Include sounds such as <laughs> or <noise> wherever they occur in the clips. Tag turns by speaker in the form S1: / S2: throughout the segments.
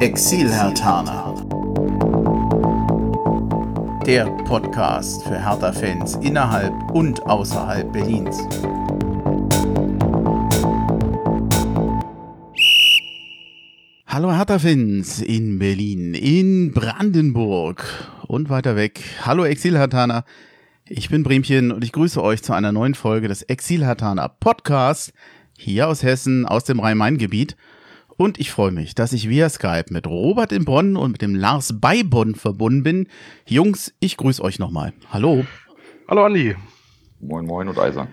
S1: Exil-Hertaner. Der Podcast für Hertha-Fans innerhalb und außerhalb Berlins. Hallo Hertha-Fans in Berlin, in Brandenburg und weiter weg. Hallo Exil-Hertaner. Ich bin Bremchen und ich grüße euch zu einer neuen Folge des Exil-Hertaner Podcast hier aus Hessen, aus dem Rhein-Main-Gebiet. Und ich freue mich, dass ich via Skype mit Robert in Bonn und mit dem Lars bei Bonn verbunden bin. Jungs, ich grüße euch nochmal. Hallo.
S2: Hallo Andi.
S3: Moin Moin und Eisern.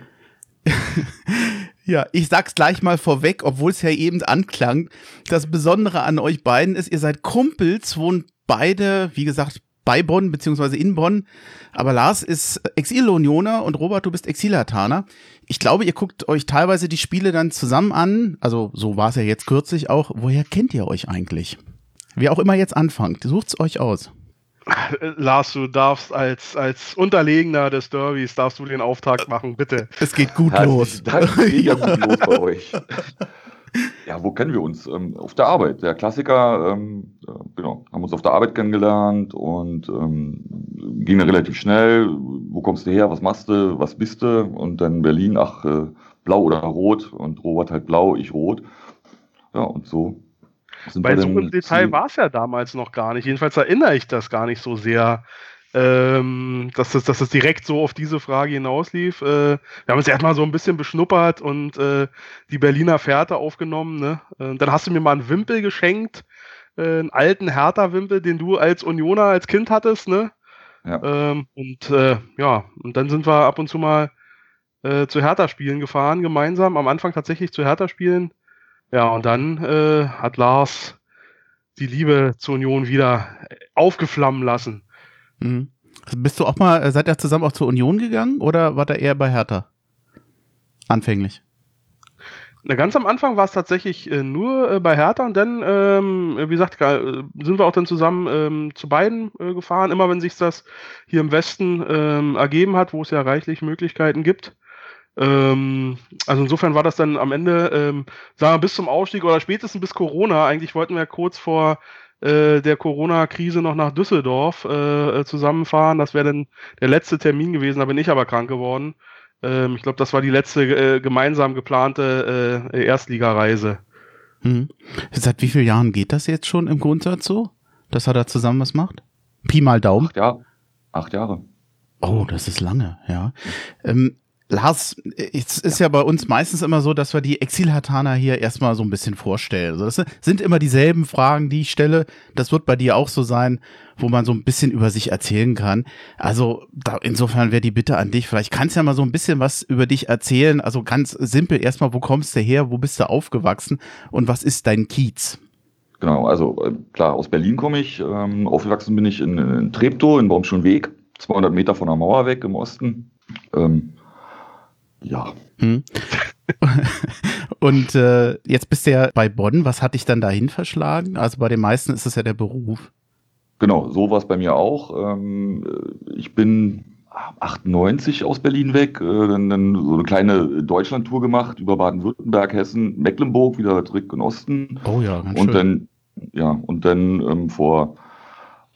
S3: <laughs>
S1: ja, ich sag's gleich mal vorweg, obwohl es ja eben anklang. Das Besondere an euch beiden ist, ihr seid Kumpels, wohnt beide, wie gesagt, bei Bonn beziehungsweise in Bonn. Aber Lars ist Exil-Unioner und Robert, du bist Exilataner. Ich glaube, ihr guckt euch teilweise die Spiele dann zusammen an. Also so war es ja jetzt kürzlich auch. Woher kennt ihr euch eigentlich? Wie auch immer jetzt anfangt, sucht's euch aus. <laughs>
S2: Lars, du darfst als, als Unterlegener des Derbys, darfst du den Auftakt machen, bitte.
S1: Es geht gut ja, los.
S3: Das geht ja gut los bei <laughs> euch. Ja, wo kennen wir uns? Ähm, auf der Arbeit. Der Klassiker, ähm, äh, genau, haben uns auf der Arbeit kennengelernt und ähm, ging dann relativ schnell. Wo kommst du her? Was machst du? Was bist du? Und dann Berlin, ach, äh, blau oder rot und Robert halt blau, ich rot. Ja, und so.
S2: Bei so einem Detail war es ja damals noch gar nicht. Jedenfalls erinnere ich das gar nicht so sehr ähm, dass, das, dass das direkt so auf diese Frage hinauslief. Äh, wir haben uns erstmal so ein bisschen beschnuppert und äh, die Berliner Fährte aufgenommen. Ne? Äh, dann hast du mir mal einen Wimpel geschenkt, äh, einen alten Hertha-Wimpel, den du als Unioner als Kind hattest. Ne? Ja. Ähm, und äh, ja, und dann sind wir ab und zu mal äh, zu Hertha-Spielen gefahren, gemeinsam. Am Anfang tatsächlich zu Hertha-Spielen. Ja, und dann hat Lars die Liebe zur Union wieder aufgeflammen lassen.
S1: Mhm. Bist du auch mal, äh, seid ihr zusammen auch zur Union gegangen oder war der eher bei Hertha? Anfänglich.
S2: Na, ganz am Anfang war es tatsächlich äh, nur äh, bei Hertha und dann, ähm, wie gesagt, äh, sind wir auch dann zusammen ähm, zu beiden äh, gefahren, immer wenn sich das hier im Westen ähm, ergeben hat, wo es ja reichlich Möglichkeiten gibt. Ähm, also insofern war das dann am Ende, ähm, sagen wir, bis zum Ausstieg oder spätestens bis Corona. Eigentlich wollten wir kurz vor äh, der Corona-Krise noch nach Düsseldorf äh, äh, zusammenfahren. Das wäre dann der letzte Termin gewesen, da bin ich aber krank geworden. Ähm, ich glaube, das war die letzte äh, gemeinsam geplante äh, Erstligareise.
S1: Hm. Seit wie vielen Jahren geht das jetzt schon im Grundsatz so, dass er da zusammen was macht? Pi mal Daumen.
S3: Acht Jahre. Acht Jahre.
S1: Oh, das ist lange, ja. Ähm, Lars, es ist ja bei uns meistens immer so, dass wir die Exilhataner hier erstmal so ein bisschen vorstellen. Also das sind immer dieselben Fragen, die ich stelle. Das wird bei dir auch so sein, wo man so ein bisschen über sich erzählen kann. Also da, insofern wäre die Bitte an dich. Vielleicht kannst du ja mal so ein bisschen was über dich erzählen. Also ganz simpel erstmal, wo kommst du her? Wo bist du aufgewachsen? Und was ist dein Kiez?
S3: Genau, also äh, klar, aus Berlin komme ich. Ähm, aufgewachsen bin ich in, in Treptow, in Baumschulenweg, 200 Meter von der Mauer weg im Osten. Ähm, ja. Hm. <laughs>
S1: Und äh, jetzt bist du ja bei Bonn. Was hat dich dann dahin verschlagen? Also bei den meisten ist es ja der Beruf.
S3: Genau, so war es bei mir auch. Ähm, ich bin 98 aus Berlin weg, äh, dann, dann so eine kleine Deutschlandtour gemacht über Baden-Württemberg, Hessen, Mecklenburg, wieder zurück in Osten.
S1: Oh ja,
S3: ganz Und schön. dann, ja, und dann ähm, vor,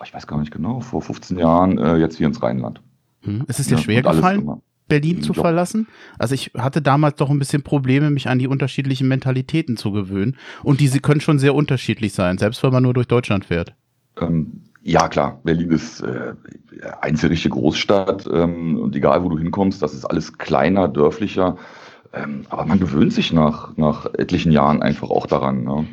S3: ich weiß gar nicht genau, vor 15 Jahren äh, jetzt hier ins Rheinland.
S1: Hm. Ist es dir ja, schwer gefallen? Berlin zu verlassen. Also ich hatte damals doch ein bisschen Probleme, mich an die unterschiedlichen Mentalitäten zu gewöhnen. Und diese können schon sehr unterschiedlich sein, selbst wenn man nur durch Deutschland fährt.
S3: Ähm, ja, klar. Berlin ist äh, einzelne Großstadt. Ähm, und egal, wo du hinkommst, das ist alles kleiner, dörflicher. Ähm, aber man gewöhnt sich nach, nach etlichen Jahren einfach auch daran. Ne?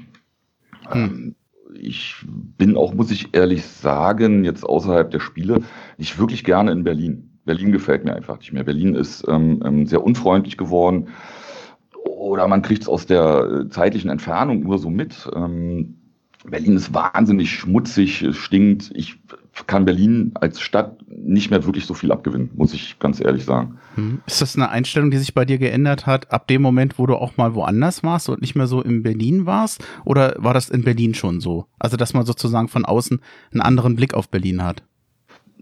S3: Hm. Ähm, ich bin auch, muss ich ehrlich sagen, jetzt außerhalb der Spiele, nicht wirklich gerne in Berlin. Berlin gefällt mir einfach nicht mehr. Berlin ist ähm, ähm sehr unfreundlich geworden. Oder man kriegt es aus der äh, zeitlichen Entfernung nur so mit. Ähm, Berlin ist wahnsinnig schmutzig, stinkt. Ich kann Berlin als Stadt nicht mehr wirklich so viel abgewinnen, muss ich ganz ehrlich sagen.
S1: Hm. Ist das eine Einstellung, die sich bei dir geändert hat, ab dem Moment, wo du auch mal woanders warst und nicht mehr so in Berlin warst? Oder war das in Berlin schon so? Also, dass man sozusagen von außen einen anderen Blick auf Berlin hat?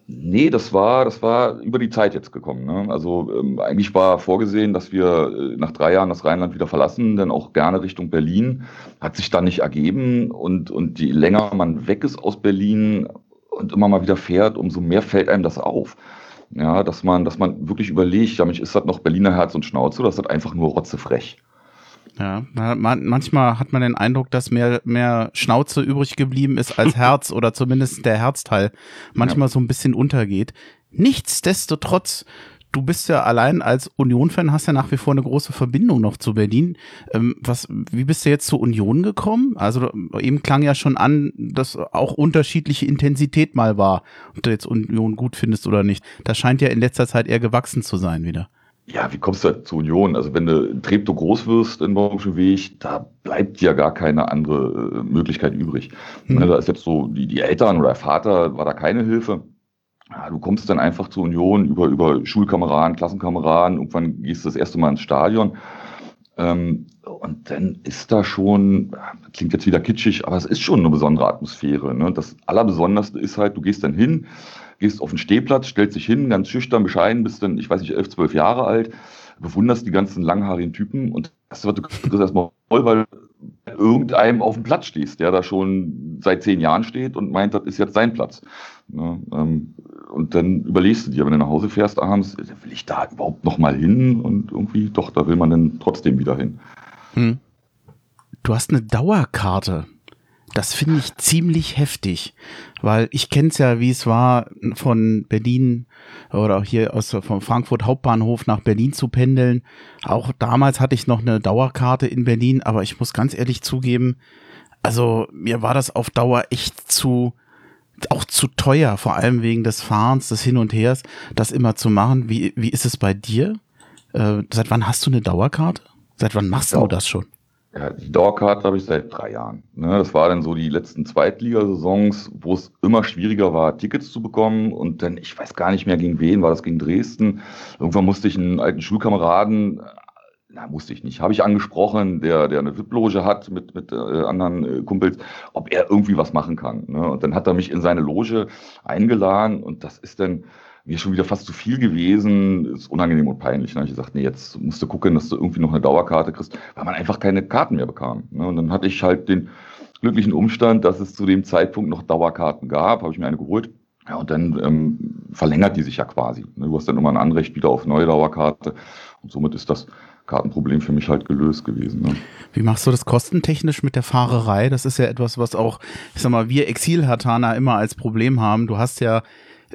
S3: Nee, das war, das war über die Zeit jetzt gekommen. Ne? Also ähm, eigentlich war vorgesehen, dass wir äh, nach drei Jahren das Rheinland wieder verlassen, denn auch gerne Richtung Berlin. Hat sich dann nicht ergeben und, und je länger man weg ist aus Berlin und immer mal wieder fährt, umso mehr fällt einem das auf. Ja, dass man, dass man wirklich überlegt, ja, mich ist das noch Berliner Herz und Schnauze, oder ist das einfach nur rotzefrech.
S1: Ja, man, manchmal hat man den Eindruck, dass mehr, mehr Schnauze übrig geblieben ist als <laughs> Herz oder zumindest der Herzteil manchmal ja. so ein bisschen untergeht. Nichtsdestotrotz, du bist ja allein als Union-Fan, hast ja nach wie vor eine große Verbindung noch zu Berlin. Ähm, was, wie bist du jetzt zur Union gekommen? Also eben klang ja schon an, dass auch unterschiedliche Intensität mal war, ob du jetzt Union gut findest oder nicht. Das scheint ja in letzter Zeit eher gewachsen zu sein wieder.
S3: Ja, wie kommst du zur Union? Also wenn du Treptow groß wirst in Baumischen Weg, da bleibt ja gar keine andere äh, Möglichkeit übrig. Hm. Da ist jetzt so, die, die Eltern oder der Vater war da keine Hilfe. Ja, du kommst dann einfach zur Union über, über Schulkameraden, Klassenkameraden, irgendwann gehst du das erste Mal ins Stadion. Ähm, und dann ist da schon, klingt jetzt wieder kitschig, aber es ist schon eine besondere Atmosphäre. Ne? Das Allerbesonderste ist halt, du gehst dann hin, gehst auf den Stehplatz, stellst dich hin, ganz schüchtern, bescheiden, bist dann, ich weiß nicht, elf, zwölf Jahre alt, bewunderst die ganzen langhaarigen Typen und das wird du kriegst erstmal voll, weil irgendeinem auf dem Platz stehst, der da schon seit zehn Jahren steht und meint, das ist jetzt sein Platz. Ja, ähm, und dann überlegst du dir, wenn du nach Hause fährst abends, will ich da überhaupt noch mal hin? Und irgendwie, doch, da will man dann trotzdem wieder hin. Hm.
S1: Du hast eine Dauerkarte. Das finde ich ziemlich heftig, weil ich kenne es ja, wie es war, von Berlin oder hier aus vom Frankfurt Hauptbahnhof nach Berlin zu pendeln. Auch damals hatte ich noch eine Dauerkarte in Berlin, aber ich muss ganz ehrlich zugeben, also mir war das auf Dauer echt zu auch zu teuer, vor allem wegen des Fahrens, des Hin und Hers, das immer zu machen. Wie, wie ist es bei dir? Äh, seit wann hast du eine Dauerkarte? Seit wann machst du das schon?
S3: Ja, die Dauerkarte habe ich seit drei Jahren. Ne, das war dann so die letzten Zweitligasaisons, wo es immer schwieriger war, Tickets zu bekommen. Und dann, ich weiß gar nicht mehr gegen wen, war das gegen Dresden. Irgendwann musste ich einen alten Schulkameraden, na, musste ich nicht, habe ich angesprochen, der, der eine VIP-Loge hat mit, mit äh, anderen äh, Kumpels, ob er irgendwie was machen kann. Ne? Und dann hat er mich in seine Loge eingeladen und das ist dann mir schon wieder fast zu viel gewesen, ist unangenehm und peinlich. Ne? Ich gesagt, nee, jetzt musst du gucken, dass du irgendwie noch eine Dauerkarte kriegst, weil man einfach keine Karten mehr bekam. Ne? Und dann hatte ich halt den glücklichen Umstand, dass es zu dem Zeitpunkt noch Dauerkarten gab, habe ich mir eine geholt. Ja, und dann ähm, verlängert die sich ja quasi. Ne? Du hast dann immer ein Anrecht wieder auf neue Dauerkarte. Und somit ist das Kartenproblem für mich halt gelöst gewesen. Ne?
S1: Wie machst du das kostentechnisch mit der Fahrerei? Das ist ja etwas, was auch, ich sag mal, wir Exil-Hatana immer als Problem haben. Du hast ja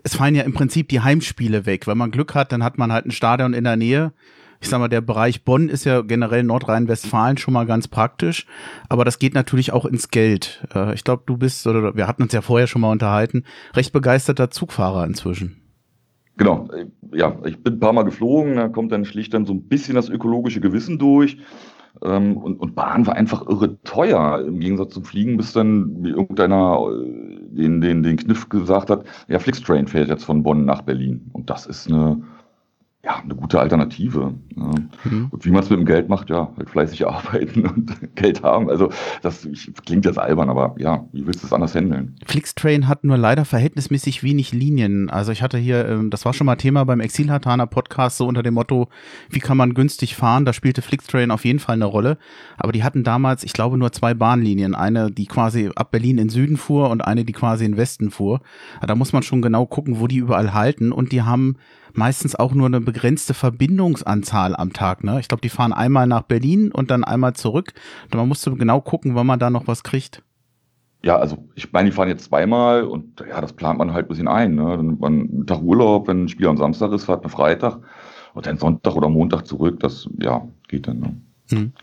S1: es fallen ja im Prinzip die Heimspiele weg. Wenn man Glück hat, dann hat man halt ein Stadion in der Nähe. Ich sag mal, der Bereich Bonn ist ja generell Nordrhein-Westfalen schon mal ganz praktisch, aber das geht natürlich auch ins Geld. Äh, ich glaube, du bist, oder wir hatten uns ja vorher schon mal unterhalten, recht begeisterter Zugfahrer inzwischen.
S3: Genau, ja, ich bin ein paar Mal geflogen, da kommt dann schlicht dann so ein bisschen das ökologische Gewissen durch. Ähm, und, und Bahn war einfach irre teuer. Im Gegensatz zum Fliegen, bis dann irgendeiner äh, den, den, den Kniff gesagt hat, ja, Flixtrain fährt jetzt von Bonn nach Berlin. Und das ist eine, ja, eine gute Alternative. Mhm. Und wie man es mit dem Geld macht, ja, halt fleißig <laughs> arbeiten und Geld haben. Also das klingt jetzt albern, aber ja, wie willst du es anders handeln?
S1: Flixtrain hat nur leider verhältnismäßig wenig Linien. Also ich hatte hier, ähm, das war schon mal Thema beim Exilhartaner Podcast, so unter dem Motto, wie kann man günstig fahren? Da spielte Flixtrain auf jeden Fall eine Rolle. Aber die hatten damals, ich glaube, nur zwei Bahnlinien. Eine, die quasi ab Berlin in Süden fuhr und eine, die quasi in Westen fuhr. Da muss man schon genau gucken, wo die überall halten. Und die haben meistens auch nur eine begrenzte Verbindungsanzahl am Tag. Ne? Ich glaube, die fahren einmal nach Berlin und dann einmal zurück. Und man musste genau gucken, wann man da noch was kriegt.
S3: Ja, also ich meine, die fahren jetzt zweimal und ja, das plant man halt ein bisschen ein. Ne? Dann man einen Tag Urlaub, wenn ein Spiel am Samstag ist, fährt man Freitag und dann Sonntag oder Montag zurück. Das ja geht dann. Ne? Hm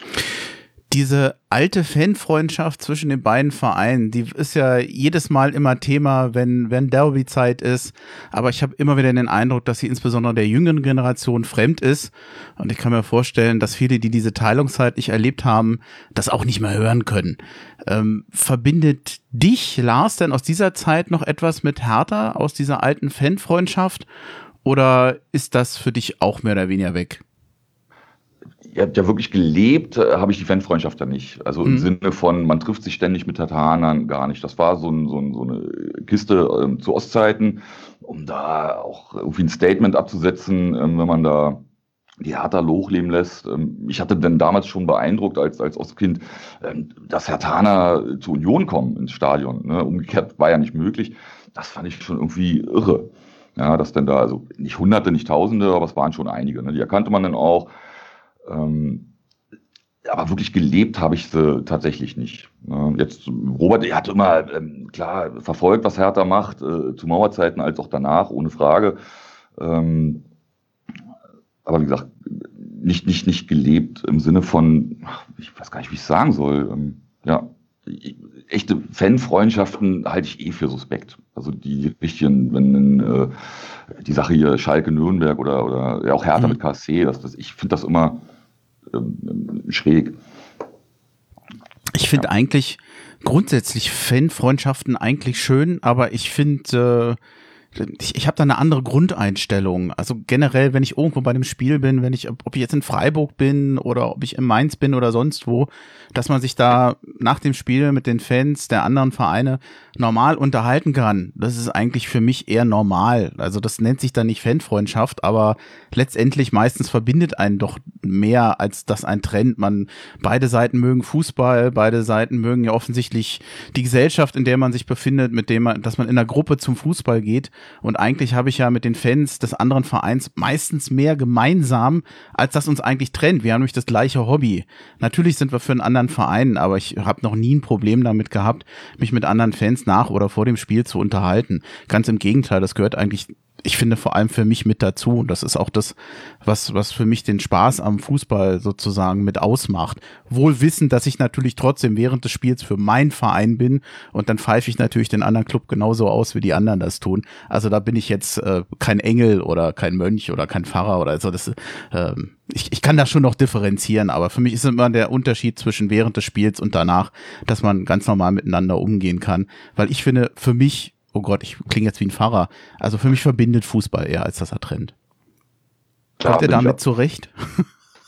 S1: diese alte Fanfreundschaft zwischen den beiden Vereinen, die ist ja jedes Mal immer Thema, wenn, wenn Derby-Zeit ist. Aber ich habe immer wieder den Eindruck, dass sie insbesondere der jüngeren Generation fremd ist. Und ich kann mir vorstellen, dass viele, die diese Teilungszeit nicht erlebt haben, das auch nicht mehr hören können. Ähm, verbindet dich, Lars, denn aus dieser Zeit noch etwas mit Hertha, aus dieser alten Fanfreundschaft? Oder ist das für dich auch mehr oder weniger weg?
S3: Ja, ja wirklich gelebt äh, habe ich die Fanfreundschaft ja nicht. Also im mhm. Sinne von, man trifft sich ständig mit Tatanern gar nicht. Das war so, ein, so, ein, so eine Kiste ähm, zu Ostzeiten, um da auch irgendwie ein Statement abzusetzen, ähm, wenn man da die Hertha hochleben lässt. Ähm, ich hatte denn damals schon beeindruckt als, als Ostkind, ähm, dass Hertaner zur Union kommen ins Stadion. Ne? Umgekehrt war ja nicht möglich. Das fand ich schon irgendwie irre. Ja, dass denn da, also nicht Hunderte, nicht Tausende, aber es waren schon einige. Ne? Die erkannte man dann auch. Ähm, aber wirklich gelebt habe ich sie tatsächlich nicht. Ne? Jetzt, Robert, er hat immer, ähm, klar, verfolgt, was Hertha macht, äh, zu Mauerzeiten als auch danach, ohne Frage. Ähm, aber wie gesagt, nicht, nicht, nicht gelebt im Sinne von, ich weiß gar nicht, wie ich es sagen soll. Ähm, ja, echte Fanfreundschaften halte ich eh für suspekt. Also die richtigen, wenn äh, die Sache hier Schalke Nürnberg oder, oder ja, auch Hertha mhm. mit KSC, das, das, ich finde das immer ähm, schräg.
S1: Ich finde ja. eigentlich grundsätzlich Fanfreundschaften eigentlich schön, aber ich finde äh, ich, ich habe da eine andere Grundeinstellung. Also generell, wenn ich irgendwo bei dem Spiel bin, wenn ich, ob ich jetzt in Freiburg bin oder ob ich in Mainz bin oder sonst wo, dass man sich da nach dem Spiel mit den Fans der anderen Vereine normal unterhalten kann. Das ist eigentlich für mich eher normal. Also das nennt sich dann nicht Fanfreundschaft, aber letztendlich meistens verbindet einen doch mehr, als dass ein Trend. Man, beide Seiten mögen Fußball, beide Seiten mögen ja offensichtlich die Gesellschaft, in der man sich befindet, mit dem man, dass man in einer Gruppe zum Fußball geht. Und eigentlich habe ich ja mit den Fans des anderen Vereins meistens mehr gemeinsam, als das uns eigentlich trennt. Wir haben nämlich das gleiche Hobby. Natürlich sind wir für einen anderen Verein, aber ich habe noch nie ein Problem damit gehabt, mich mit anderen Fans nach oder vor dem Spiel zu unterhalten. Ganz im Gegenteil, das gehört eigentlich ich finde vor allem für mich mit dazu und das ist auch das, was, was für mich den Spaß am Fußball sozusagen mit ausmacht. Wohl wissen, dass ich natürlich trotzdem während des Spiels für meinen Verein bin und dann pfeife ich natürlich den anderen Club genauso aus, wie die anderen das tun. Also da bin ich jetzt äh, kein Engel oder kein Mönch oder kein Pfarrer oder so. Das, äh, ich, ich kann das schon noch differenzieren, aber für mich ist immer der Unterschied zwischen während des Spiels und danach, dass man ganz normal miteinander umgehen kann. Weil ich finde, für mich oh Gott, ich klinge jetzt wie ein Pfarrer. Also für mich verbindet Fußball eher, als dass er trennt. Kommt ihr damit zurecht?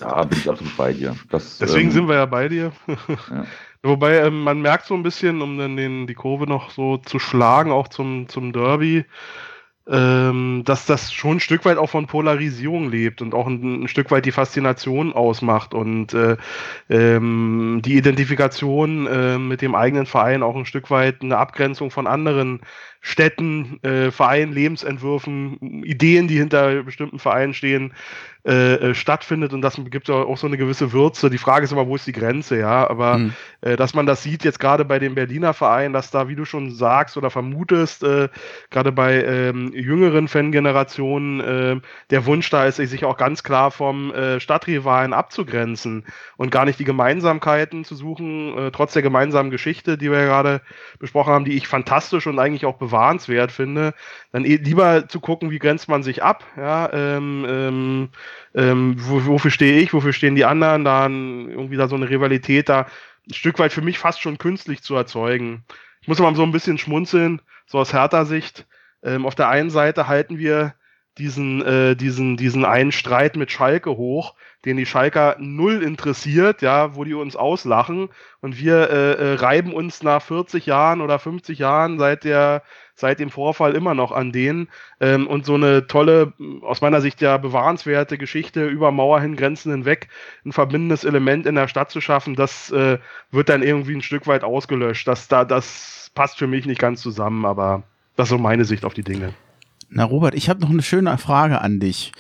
S3: Ja, bin ich absolut bei dir.
S2: Das, Deswegen ähm, sind wir ja bei dir. <laughs> ja. <laughs> Wobei ähm, man merkt so ein bisschen, um dann den, die Kurve noch so zu schlagen, auch zum, zum Derby, ähm, dass das schon ein Stück weit auch von Polarisierung lebt und auch ein, ein Stück weit die Faszination ausmacht und äh, ähm, die Identifikation äh, mit dem eigenen Verein auch ein Stück weit eine Abgrenzung von anderen Städten, äh, Vereinen, Lebensentwürfen, Ideen, die hinter bestimmten Vereinen stehen, äh, äh, stattfindet und das gibt auch so eine gewisse Würze. Die Frage ist immer, wo ist die Grenze, ja? Aber mhm. äh, dass man das sieht jetzt gerade bei den Berliner Vereinen, dass da, wie du schon sagst oder vermutest, äh, gerade bei ähm, jüngeren Fangenerationen äh, der Wunsch da ist, sich auch ganz klar vom äh, Stadtrivalen abzugrenzen und gar nicht die Gemeinsamkeiten zu suchen, äh, trotz der gemeinsamen Geschichte, die wir ja gerade besprochen haben, die ich fantastisch und eigentlich auch bewahrenswert finde, dann eh lieber zu gucken, wie grenzt man sich ab, ja, ähm, ähm, ähm, wo, wofür stehe ich, wofür stehen die anderen, dann irgendwie da so eine Rivalität da ein Stück weit für mich fast schon künstlich zu erzeugen. Ich muss mal so ein bisschen schmunzeln, so aus härter Sicht. Ähm, auf der einen Seite halten wir diesen, äh, diesen, diesen einen Streit mit Schalke hoch, den die Schalker null interessiert, ja, wo die uns auslachen und wir äh, äh, reiben uns nach 40 Jahren oder 50 Jahren seit der seit dem Vorfall immer noch an denen ähm, und so eine tolle, aus meiner Sicht ja bewahrenswerte Geschichte über Mauer hin, Grenzen hinweg, ein verbindendes Element in der Stadt zu schaffen, das äh, wird dann irgendwie ein Stück weit ausgelöscht. Das, da, das passt für mich nicht ganz zusammen, aber das ist so meine Sicht auf die Dinge.
S1: Na Robert, ich habe noch eine schöne Frage an dich.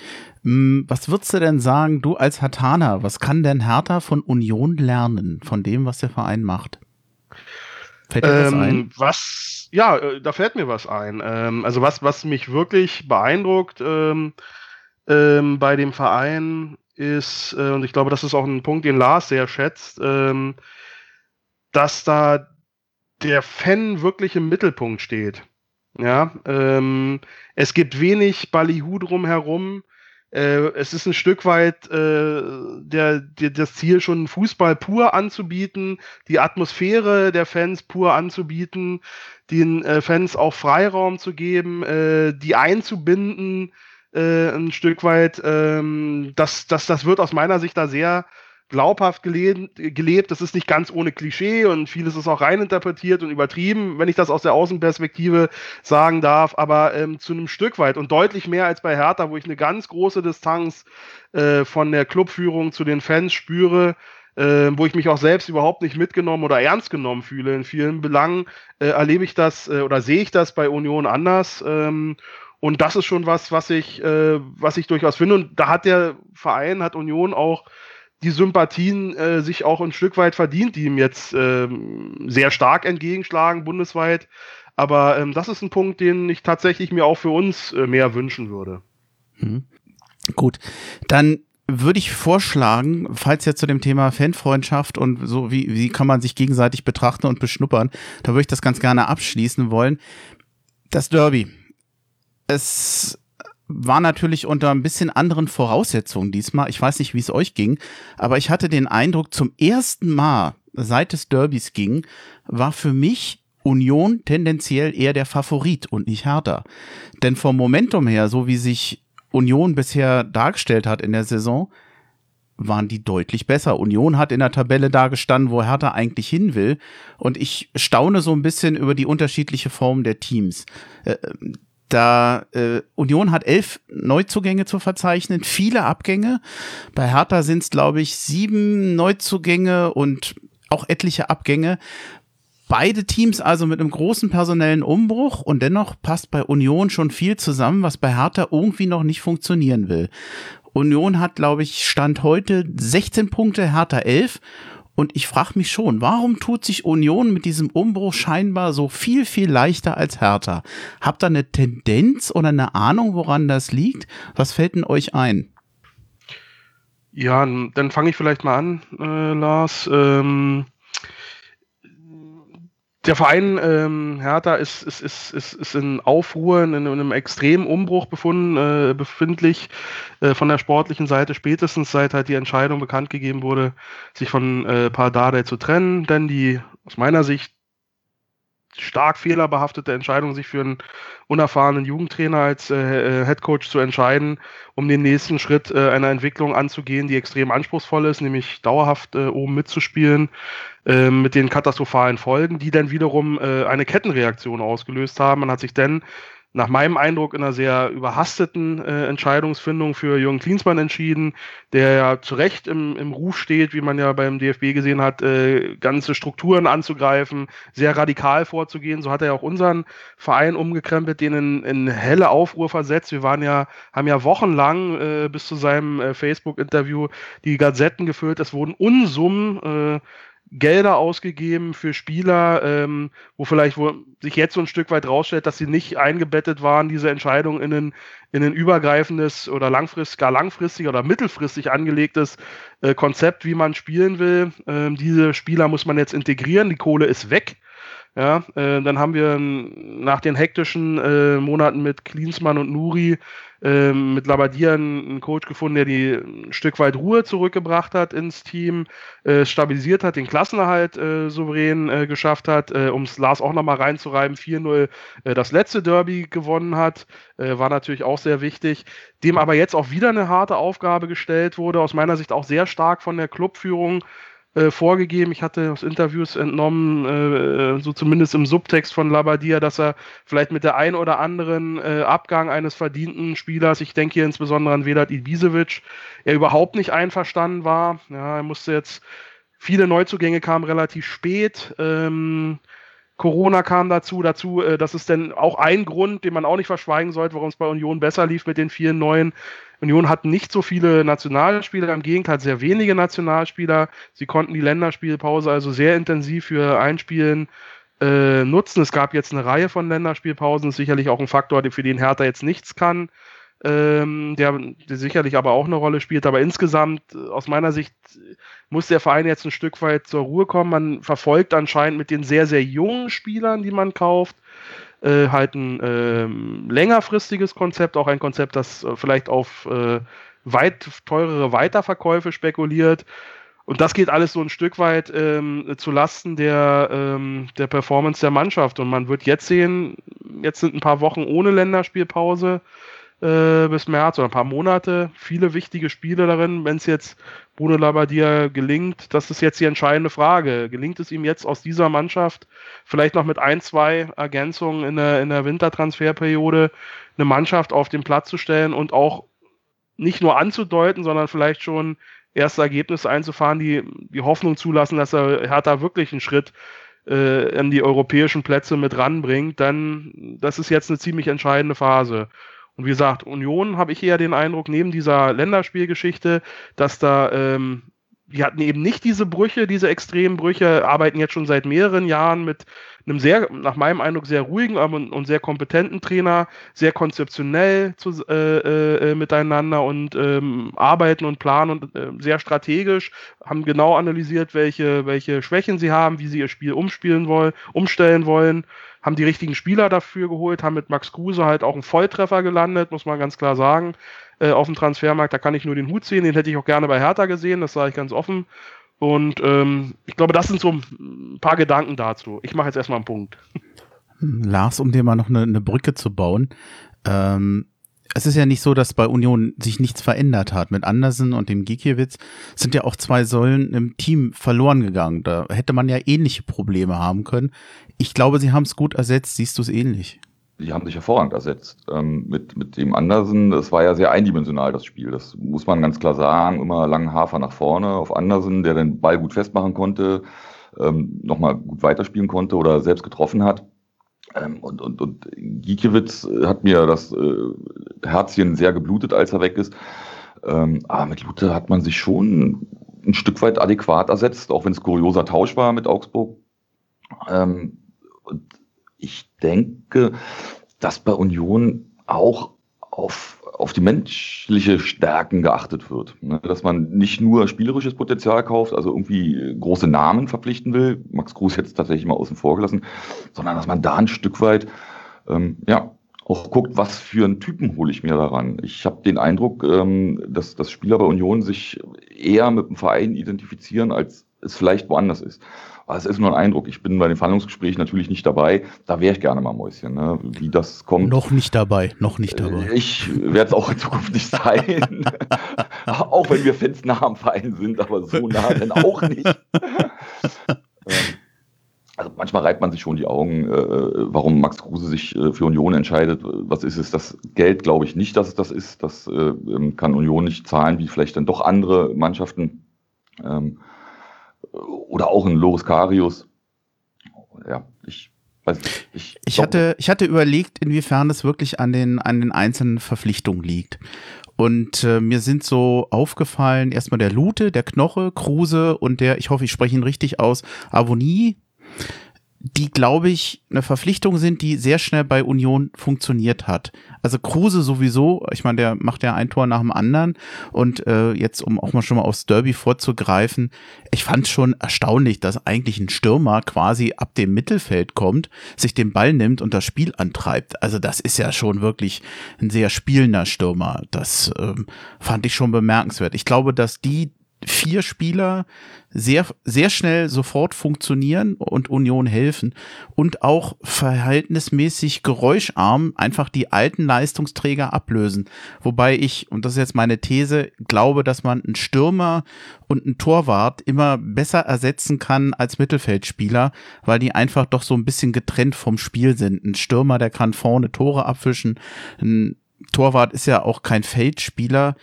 S1: Hm, was würdest du denn sagen, du als Hatana, was kann denn Hertha von Union lernen, von dem, was der Verein macht?
S2: Fällt dir ähm, was ein? Was, ja, äh, da fällt mir was ein. Ähm, also was, was mich wirklich beeindruckt ähm, ähm, bei dem Verein ist, äh, und ich glaube, das ist auch ein Punkt, den Lars sehr schätzt, ähm, dass da der Fan wirklich im Mittelpunkt steht. Ja, ähm, es gibt wenig Ballyhoo drumherum. Äh, es ist ein Stück weit äh, der, der, das Ziel, schon Fußball pur anzubieten, die Atmosphäre der Fans pur anzubieten, den äh, Fans auch Freiraum zu geben, äh, die einzubinden, äh, ein Stück weit. Ähm, das, das, das wird aus meiner Sicht da sehr glaubhaft gelebt, gelebt. Das ist nicht ganz ohne Klischee und vieles ist auch reininterpretiert und übertrieben, wenn ich das aus der Außenperspektive sagen darf, aber ähm, zu einem Stück weit und deutlich mehr als bei Hertha, wo ich eine ganz große Distanz äh, von der Clubführung zu den Fans spüre äh, wo ich mich auch selbst überhaupt nicht mitgenommen oder ernst genommen fühle. In vielen Belangen äh, erlebe ich das äh, oder sehe ich das bei Union anders. Ähm, und das ist schon was, was ich, äh, was ich durchaus finde. Und da hat der Verein, hat Union auch die Sympathien äh, sich auch ein Stück weit verdient, die ihm jetzt ähm, sehr stark entgegenschlagen, bundesweit. Aber ähm, das ist ein Punkt, den ich tatsächlich mir auch für uns äh, mehr wünschen würde.
S1: Hm. Gut, dann würde ich vorschlagen, falls jetzt zu dem Thema Fanfreundschaft und so, wie, wie kann man sich gegenseitig betrachten und beschnuppern, da würde ich das ganz gerne abschließen wollen. Das Derby. Es war natürlich unter ein bisschen anderen Voraussetzungen diesmal. Ich weiß nicht, wie es euch ging, aber ich hatte den Eindruck, zum ersten Mal, seit es Derbys ging, war für mich Union tendenziell eher der Favorit und nicht härter. Denn vom Momentum her, so wie sich Union bisher dargestellt hat in der Saison, waren die deutlich besser. Union hat in der Tabelle dargestanden, wo Hertha eigentlich hin will. Und ich staune so ein bisschen über die unterschiedliche Form der Teams. Da äh, Union hat elf Neuzugänge zu verzeichnen, viele Abgänge. Bei Hertha sind es, glaube ich, sieben Neuzugänge und auch etliche Abgänge. Beide Teams also mit einem großen personellen Umbruch und dennoch passt bei Union schon viel zusammen, was bei Hertha irgendwie noch nicht funktionieren will. Union hat, glaube ich, Stand heute 16 Punkte, Hertha 11. Und ich frage mich schon, warum tut sich Union mit diesem Umbruch scheinbar so viel, viel leichter als Hertha? Habt ihr eine Tendenz oder eine Ahnung, woran das liegt? Was fällt denn euch ein?
S2: Ja, dann fange ich vielleicht mal an, äh, Lars. Ähm, der Verein ähm, Hertha ist, ist, ist, ist, ist in Aufruhr, in, in einem extremen Umbruch befunden, äh, befindlich äh, von der sportlichen Seite, spätestens seit halt die Entscheidung bekannt gegeben wurde, sich von äh, Pardade zu trennen, denn die aus meiner Sicht stark fehlerbehaftete Entscheidung, sich für einen unerfahrenen Jugendtrainer als äh, äh Headcoach zu entscheiden, um den nächsten Schritt äh, einer Entwicklung anzugehen, die extrem anspruchsvoll ist, nämlich dauerhaft äh, oben mitzuspielen, äh, mit den katastrophalen Folgen, die dann wiederum äh, eine Kettenreaktion ausgelöst haben. Man hat sich dann nach meinem Eindruck in einer sehr überhasteten äh, Entscheidungsfindung für Jürgen Klinsmann entschieden, der ja zu Recht im, im Ruf steht, wie man ja beim DFB gesehen hat, äh, ganze Strukturen anzugreifen, sehr radikal vorzugehen. So hat er ja auch unseren Verein umgekrempelt, den in, in helle Aufruhr versetzt. Wir waren ja, haben ja wochenlang äh, bis zu seinem äh, Facebook-Interview die Gazetten gefüllt. Es wurden Unsummen äh, Gelder ausgegeben für Spieler, ähm, wo vielleicht wo sich jetzt so ein Stück weit rausstellt, dass sie nicht eingebettet waren, diese Entscheidung in ein, in ein übergreifendes oder langfristig, gar langfristig oder mittelfristig angelegtes äh, Konzept, wie man spielen will. Ähm, diese Spieler muss man jetzt integrieren, die Kohle ist weg. Ja, äh, dann haben wir nach den hektischen äh, Monaten mit Klinsmann und Nuri äh, mit Labadia einen Coach gefunden, der die ein Stück weit Ruhe zurückgebracht hat ins Team, äh, stabilisiert hat, den Klassenerhalt äh, souverän äh, geschafft hat, äh, um es Lars auch nochmal reinzureiben, 4-0 äh, das letzte Derby gewonnen hat, äh, war natürlich auch sehr wichtig, dem aber jetzt auch wieder eine harte Aufgabe gestellt wurde, aus meiner Sicht auch sehr stark von der Clubführung äh, vorgegeben. Ich hatte aus Interviews entnommen, äh, äh, so zumindest im Subtext von Labadia, dass er vielleicht mit der ein oder anderen äh, Abgang eines verdienten Spielers, ich denke hier insbesondere an Vedat Ibisevic, er überhaupt nicht einverstanden war. Ja, er musste jetzt, viele Neuzugänge kamen relativ spät. Ähm, Corona kam dazu, dazu, äh, das ist denn auch ein Grund, den man auch nicht verschweigen sollte, warum es bei Union besser lief mit den vielen neuen Union hat nicht so viele Nationalspieler, im Gegenteil sehr wenige Nationalspieler. Sie konnten die Länderspielpause also sehr intensiv für Einspielen äh, nutzen. Es gab jetzt eine Reihe von Länderspielpausen, ist sicherlich auch ein Faktor, für den Hertha jetzt nichts kann. Ähm, der, der, sicherlich aber auch eine Rolle spielt. Aber insgesamt, äh, aus meiner Sicht, muss der Verein jetzt ein Stück weit zur Ruhe kommen. Man verfolgt anscheinend mit den sehr, sehr jungen Spielern, die man kauft, äh, halt ein äh, längerfristiges Konzept, auch ein Konzept, das äh, vielleicht auf äh, weit teurere Weiterverkäufe spekuliert. Und das geht alles so ein Stück weit ähm, zu Lasten der, ähm, der Performance der Mannschaft. Und man wird jetzt sehen, jetzt sind ein paar Wochen ohne Länderspielpause. Äh, bis März oder ein paar Monate. Viele wichtige Spiele darin. Wenn es jetzt Bruno Labbadia gelingt, das ist jetzt die entscheidende Frage. Gelingt es ihm jetzt aus dieser Mannschaft, vielleicht noch mit ein, zwei Ergänzungen in der, in der Wintertransferperiode, eine Mannschaft auf den Platz zu stellen und auch nicht nur anzudeuten, sondern vielleicht schon erste Ergebnisse einzufahren, die die Hoffnung zulassen, dass er Hertha wirklich einen Schritt äh, an die europäischen Plätze mit ranbringt, dann das ist jetzt eine ziemlich entscheidende Phase. Und wie gesagt, Union habe ich eher den Eindruck, neben dieser Länderspielgeschichte, dass da ähm, die hatten eben nicht diese Brüche, diese extremen Brüche, arbeiten jetzt schon seit mehreren Jahren mit einem sehr, nach meinem Eindruck, sehr ruhigen und, sehr kompetenten Trainer, sehr konzeptionell zu, äh, äh, miteinander und ähm, arbeiten und planen und äh, sehr strategisch, haben genau analysiert, welche, welche Schwächen sie haben, wie sie ihr Spiel umspielen wollen, umstellen wollen, haben die richtigen Spieler dafür geholt, haben mit Max Kruse halt auch einen Volltreffer gelandet, muss man ganz klar sagen äh, auf dem Transfermarkt. Da kann ich nur den Hut ziehen. Den hätte ich auch gerne bei Hertha gesehen, das sage ich ganz offen. Und ähm, ich glaube, das sind so ein paar Gedanken dazu. Ich mache jetzt erstmal einen Punkt.
S1: Lars, um dir mal noch eine, eine Brücke zu bauen. Ähm, es ist ja nicht so, dass bei Union sich nichts verändert hat. Mit Andersen und dem Gikiewicz sind ja auch zwei Säulen im Team verloren gegangen. Da hätte man ja ähnliche Probleme haben können. Ich glaube, sie haben es gut ersetzt. Siehst du es ähnlich?
S3: Die haben sich hervorragend ersetzt. Ähm, mit, mit dem Andersen, das war ja sehr eindimensional, das Spiel. Das muss man ganz klar sagen. Immer langen Hafer nach vorne auf Andersen, der den Ball gut festmachen konnte, ähm, nochmal gut weiterspielen konnte oder selbst getroffen hat. Ähm, und, und, und Gikiewicz hat mir das äh, Herzchen sehr geblutet, als er weg ist. Ähm, aber mit Lute hat man sich schon ein Stück weit adäquat ersetzt, auch wenn es kurioser Tausch war mit Augsburg. Ähm, und ich denke, dass bei Union auch auf, auf die menschliche Stärken geachtet wird. Ne? Dass man nicht nur spielerisches Potenzial kauft, also irgendwie große Namen verpflichten will, Max Kruse jetzt tatsächlich mal außen vor gelassen, sondern dass man da ein Stück weit ähm, ja, auch guckt, was für einen Typen hole ich mir daran. Ich habe den Eindruck, ähm, dass, dass Spieler bei Union sich eher mit dem Verein identifizieren, als es vielleicht woanders ist. Aber es ist nur ein Eindruck. Ich bin bei den Verhandlungsgesprächen natürlich nicht dabei. Da wäre ich gerne mal Mäuschen, ne? wie das kommt.
S1: Noch nicht dabei, noch nicht dabei.
S3: Äh, ich werde es auch in Zukunft nicht sein. <laughs> auch wenn wir Fans nah am Verein sind, aber so nah dann auch nicht. <laughs> Ähm, also manchmal reibt man sich schon die Augen, äh, warum Max Kruse sich äh, für Union entscheidet. Was ist es? Das Geld glaube ich nicht, dass es das ist. Das äh, ähm, kann Union nicht zahlen, wie vielleicht dann doch andere Mannschaften. Ähm, oder auch ein Loris Karius. Ja, ich weiß nicht.
S1: Ich, ich hatte, ich hatte überlegt, inwiefern es wirklich an den, an den einzelnen Verpflichtungen liegt. Und äh, mir sind so aufgefallen, erstmal der Lute, der Knoche, Kruse und der, ich hoffe, ich spreche ihn richtig aus, Avonie die, glaube ich, eine Verpflichtung sind, die sehr schnell bei Union funktioniert hat. Also Kruse sowieso, ich meine, der macht ja ein Tor nach dem anderen und äh, jetzt, um auch mal schon mal aufs Derby vorzugreifen, ich fand schon erstaunlich, dass eigentlich ein Stürmer quasi ab dem Mittelfeld kommt, sich den Ball nimmt und das Spiel antreibt. Also das ist ja schon wirklich ein sehr spielender Stürmer. Das ähm, fand ich schon bemerkenswert. Ich glaube, dass die vier Spieler sehr, sehr schnell sofort funktionieren und Union helfen und auch verhältnismäßig geräuscharm einfach die alten Leistungsträger ablösen. Wobei ich, und das ist jetzt meine These, glaube, dass man einen Stürmer und einen Torwart immer besser ersetzen kann als Mittelfeldspieler, weil die einfach doch so ein bisschen getrennt vom Spiel sind. Ein Stürmer, der kann vorne Tore abfischen. Ein Torwart ist ja auch kein Feldspieler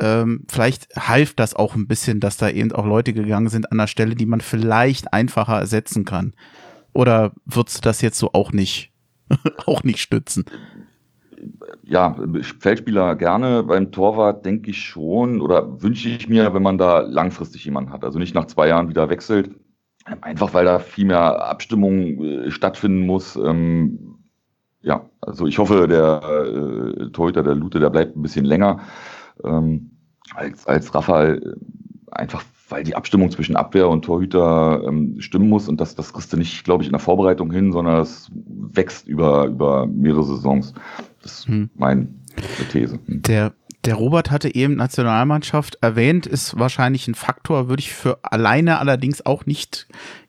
S1: ähm, vielleicht half das auch ein bisschen, dass da eben auch Leute gegangen sind an der Stelle, die man vielleicht einfacher ersetzen kann. Oder würdest du das jetzt so auch nicht, <laughs> auch nicht stützen?
S3: Ja, Feldspieler gerne. Beim Torwart denke ich schon oder wünsche ich mir, wenn man da langfristig jemanden hat. Also nicht nach zwei Jahren wieder wechselt. Einfach weil da viel mehr Abstimmung äh, stattfinden muss. Ähm, ja, also ich hoffe, der äh, Torhüter, der Lute, der bleibt ein bisschen länger ähm, als, als Raphael äh, einfach weil die Abstimmung zwischen Abwehr und Torhüter ähm, stimmen muss und das, das kriegst du nicht, glaube ich, in der Vorbereitung hin, sondern es wächst über, über mehrere Saisons. Das ist hm. meine These.
S1: Hm. Der Der Robert hatte eben Nationalmannschaft erwähnt, ist wahrscheinlich ein Faktor, würde ich für alleine allerdings auch nicht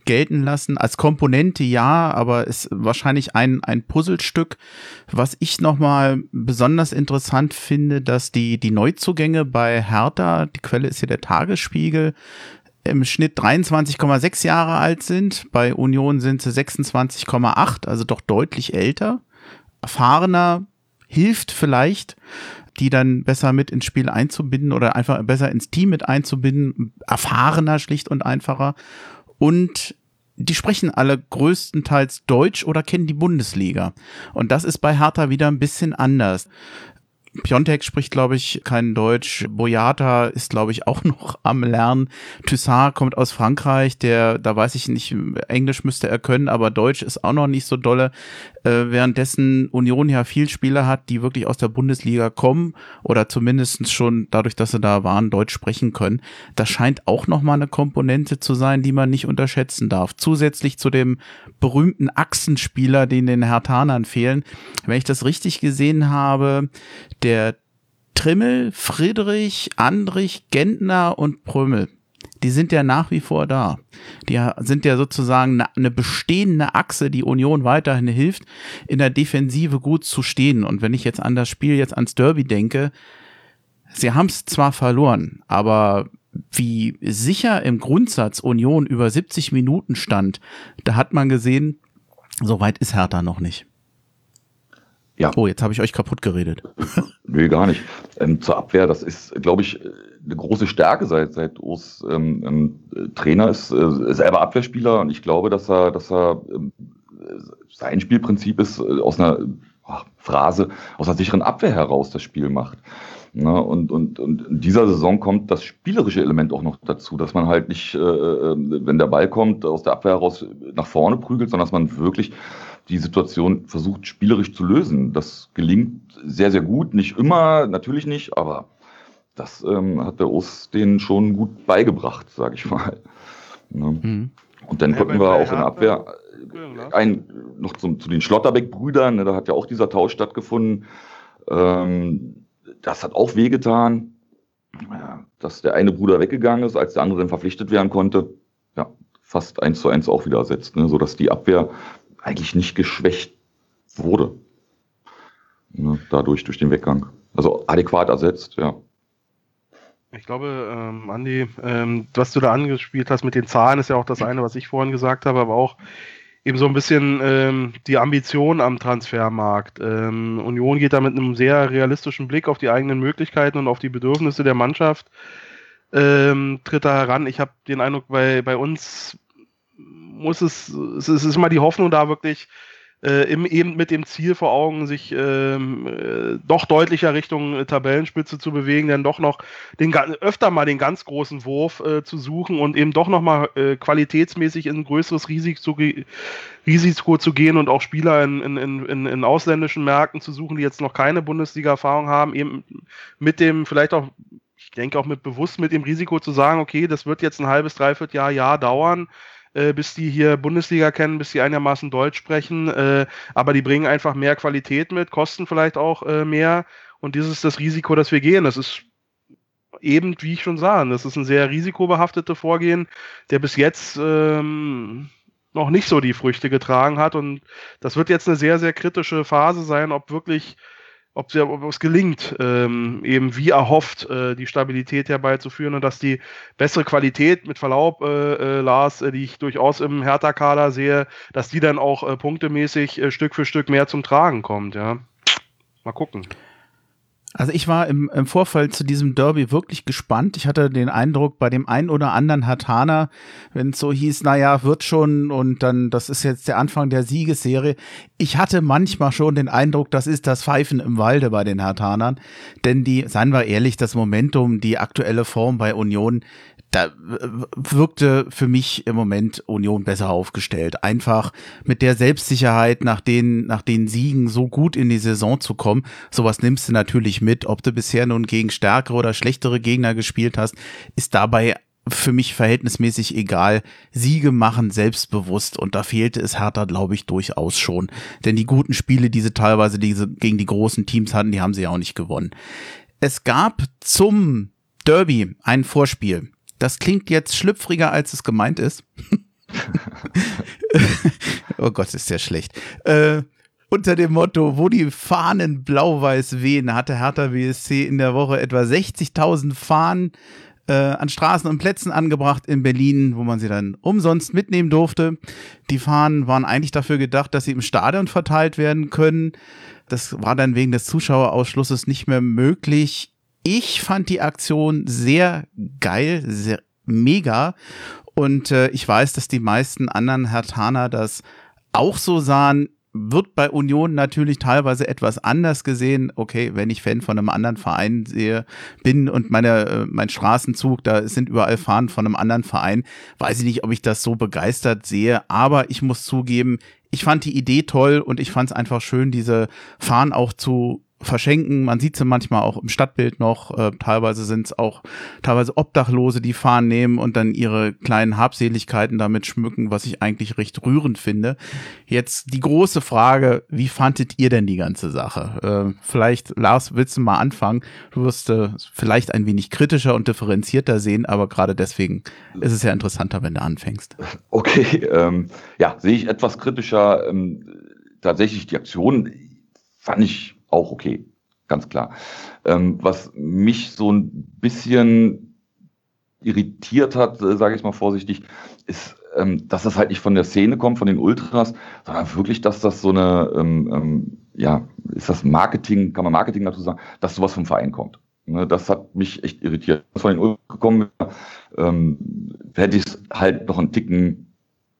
S1: gelten lassen. Als Komponente ja, aber ist wahrscheinlich ein, ein Puzzlestück. Was ich nochmal besonders interessant finde, dass die, die Neuzugänge bei Hertha, die Quelle ist hier der Tagesspiegel, im Schnitt 23,6 Jahre alt sind. Bei Union sind sie 26,8, also doch deutlich älter. Erfahrener hilft vielleicht die dann besser mit ins Spiel einzubinden oder einfach besser ins Team mit einzubinden, erfahrener schlicht und einfacher. Und die sprechen alle größtenteils Deutsch oder kennen die Bundesliga. Und das ist bei Hertha wieder ein bisschen anders. Piontek spricht, glaube ich, kein Deutsch. Boyata ist, glaube ich, auch <laughs> noch am Lernen. Toussaint kommt aus Frankreich, der, da weiß ich nicht, Englisch müsste er können, aber Deutsch ist auch noch nicht so dolle. Äh, währenddessen Union ja viel Spieler hat, die wirklich aus der Bundesliga kommen oder zumindest schon dadurch, dass sie da waren, Deutsch sprechen können. Das scheint auch nochmal eine Komponente zu sein, die man nicht unterschätzen darf. Zusätzlich zu dem berühmten Achsenspieler, den den Hertanern fehlen. Wenn ich das richtig gesehen habe, der Trimmel, Friedrich, Andrich, Gentner und Prömel die sind ja nach wie vor da. Die sind ja sozusagen eine, bestehende Achse, die Union weiterhin hilft, in der Defensive gut zu stehen. Und wenn ich jetzt an das Spiel, jetzt ans Derby denke, sie haben es zwar verloren, aber wie sicher im Grundsatz Union über 70 Minuten stand, da hat man gesehen, so weit ist Hertha noch nicht. Ja. Oh, jetzt habe ich euch kaputt geredet. <laughs>
S3: Nö, gar nicht. Ähm, zur Abwehr, das ist, glaube ich, eine große Stärke seit seit Urs ähm, ähm, Trainer ist, äh, selber Abwehrspieler und ich glaube, dass er dass er ähm, sein Spielprinzip ist äh, aus einer ach, Phrase aus einer sicheren Abwehr heraus das Spiel macht. Ne? Und, und, und in dieser Saison kommt das spielerische Element auch noch dazu, dass man halt nicht, äh, äh wenn der Ball kommt, aus der Abwehr heraus nach vorne prügelt, sondern dass man wirklich die Situation versucht spielerisch zu lösen. Das gelingt sehr, sehr gut. Nicht immer, natürlich nicht, aber das ähm, hat der Ost denen schon gut beigebracht, sage ich mal. Ne? Mhm. Und dann konnten wir auch in der Abwehr ein, noch zum, zu den Schlotterbeck-Brüdern, ne, da hat ja auch dieser Tausch stattgefunden. Ähm, das hat auch wehgetan, ja, dass der eine Bruder weggegangen ist, als der andere dann verpflichtet werden konnte. Ja, fast eins zu eins auch wieder ersetzt, ne, sodass die Abwehr eigentlich nicht geschwächt wurde. Ne, dadurch, durch den Weggang. Also adäquat ersetzt, ja.
S2: Ich glaube, ähm, Andi, ähm, was du da angespielt hast mit den Zahlen, ist ja auch das eine, was ich vorhin gesagt habe, aber auch eben so ein bisschen ähm, die Ambition am Transfermarkt. Ähm, Union geht da mit einem sehr realistischen Blick auf die eigenen Möglichkeiten und auf die Bedürfnisse der Mannschaft, ähm, tritt da heran. Ich habe den Eindruck, bei, bei uns muss es, es ist immer die Hoffnung da wirklich, äh, im, eben mit dem Ziel vor Augen, sich ähm, äh, doch deutlicher Richtung äh, Tabellenspitze zu bewegen, dann doch noch den, öfter mal den ganz großen Wurf äh, zu suchen und eben doch nochmal äh, qualitätsmäßig in ein größeres Risiko, Risiko zu gehen und auch Spieler in, in, in, in ausländischen Märkten zu suchen, die jetzt noch keine Bundesliga-Erfahrung haben, eben mit dem vielleicht auch ich denke auch mit bewusst mit dem Risiko zu sagen, okay, das wird jetzt ein halbes, dreiviertel Jahr, Jahr dauern äh, bis die hier Bundesliga kennen, bis die einigermaßen Deutsch sprechen. Äh, aber die bringen einfach mehr Qualität mit, kosten vielleicht auch äh, mehr. Und dieses ist das Risiko, das wir gehen. Das ist eben, wie ich schon sah, das ist ein sehr risikobehaftetes Vorgehen, der bis jetzt ähm, noch nicht so die Früchte getragen hat. Und das wird jetzt eine sehr, sehr kritische Phase sein, ob wirklich ob, sie, ob es gelingt, ähm, eben wie erhofft, äh, die Stabilität herbeizuführen und dass die bessere Qualität, mit Verlaub, äh, äh, Lars, äh, die ich durchaus im Hertha-Kader sehe, dass die dann auch äh, punktemäßig äh, Stück für Stück mehr zum Tragen kommt, ja. Mal gucken.
S1: Also ich war im, im Vorfeld zu diesem Derby wirklich gespannt. Ich hatte den Eindruck, bei dem einen oder anderen Hatana, wenn es so hieß, naja, wird schon und dann, das ist jetzt der Anfang der Siegesserie. Ich hatte manchmal schon den Eindruck, das ist das Pfeifen im Walde bei den Hatanern. Denn die, seien wir ehrlich, das Momentum, die aktuelle Form bei Union, da wirkte für mich im Moment Union besser aufgestellt. Einfach mit der Selbstsicherheit, nach den, nach den Siegen so gut in die Saison zu kommen. Sowas nimmst du natürlich mit. Ob du bisher nun gegen stärkere oder schlechtere Gegner gespielt hast, ist dabei für mich verhältnismäßig egal. Siege machen selbstbewusst und da fehlte es Hertha, glaube ich, durchaus schon. Denn die guten Spiele, die sie teilweise diese, gegen die großen Teams hatten, die haben sie ja auch nicht gewonnen Es gab zum Derby ein Vorspiel. Das klingt jetzt schlüpfriger, als es gemeint ist. <laughs> oh Gott, ist ja schlecht. Äh, unter dem Motto, wo die Fahnen blau-weiß wehen, hatte Hertha BSC in der Woche etwa 60.000 Fahnen äh, an Straßen und Plätzen angebracht in Berlin, wo man sie dann umsonst mitnehmen durfte. Die Fahnen waren eigentlich dafür gedacht, dass sie im Stadion verteilt werden können. Das war dann wegen des Zuschauerausschlusses nicht mehr möglich. Ich fand die Aktion sehr geil, sehr mega. Und äh, ich weiß, dass die meisten anderen Hertaner das auch so sahen wird bei Union natürlich teilweise etwas anders gesehen. Okay, wenn ich Fan von einem anderen Verein sehe, bin und meine, äh, mein Straßenzug, da sind überall Fahnen von einem anderen Verein, weiß ich nicht, ob ich das so begeistert sehe. Aber ich muss zugeben, ich fand die Idee toll und ich fand es einfach schön, diese Fahnen auch zu verschenken. Man sieht sie manchmal auch im Stadtbild noch. Äh, teilweise sind es auch teilweise Obdachlose, die fahren nehmen und dann ihre kleinen Habseligkeiten damit schmücken, was ich eigentlich recht rührend finde. Jetzt die große Frage, wie fandet ihr denn die ganze Sache? Äh, vielleicht, Lars, willst du mal anfangen? Du wirst äh, vielleicht ein wenig kritischer und differenzierter sehen, aber gerade deswegen ist es ja interessanter, wenn du anfängst.
S3: Okay, ähm, ja, sehe ich etwas kritischer. Ähm, tatsächlich die Aktion fand ich auch okay, ganz klar. Ähm, was mich so ein bisschen irritiert hat, äh, sage ich mal vorsichtig, ist, ähm, dass das halt nicht von der Szene kommt, von den Ultras, sondern wirklich, dass das so eine, ähm, ähm ja, ist das Marketing, kann man Marketing dazu sagen, dass sowas vom Verein kommt. Ne, das hat mich echt irritiert. Was von den Ultras gekommen wäre, ähm, hätte ich es halt noch einen Ticken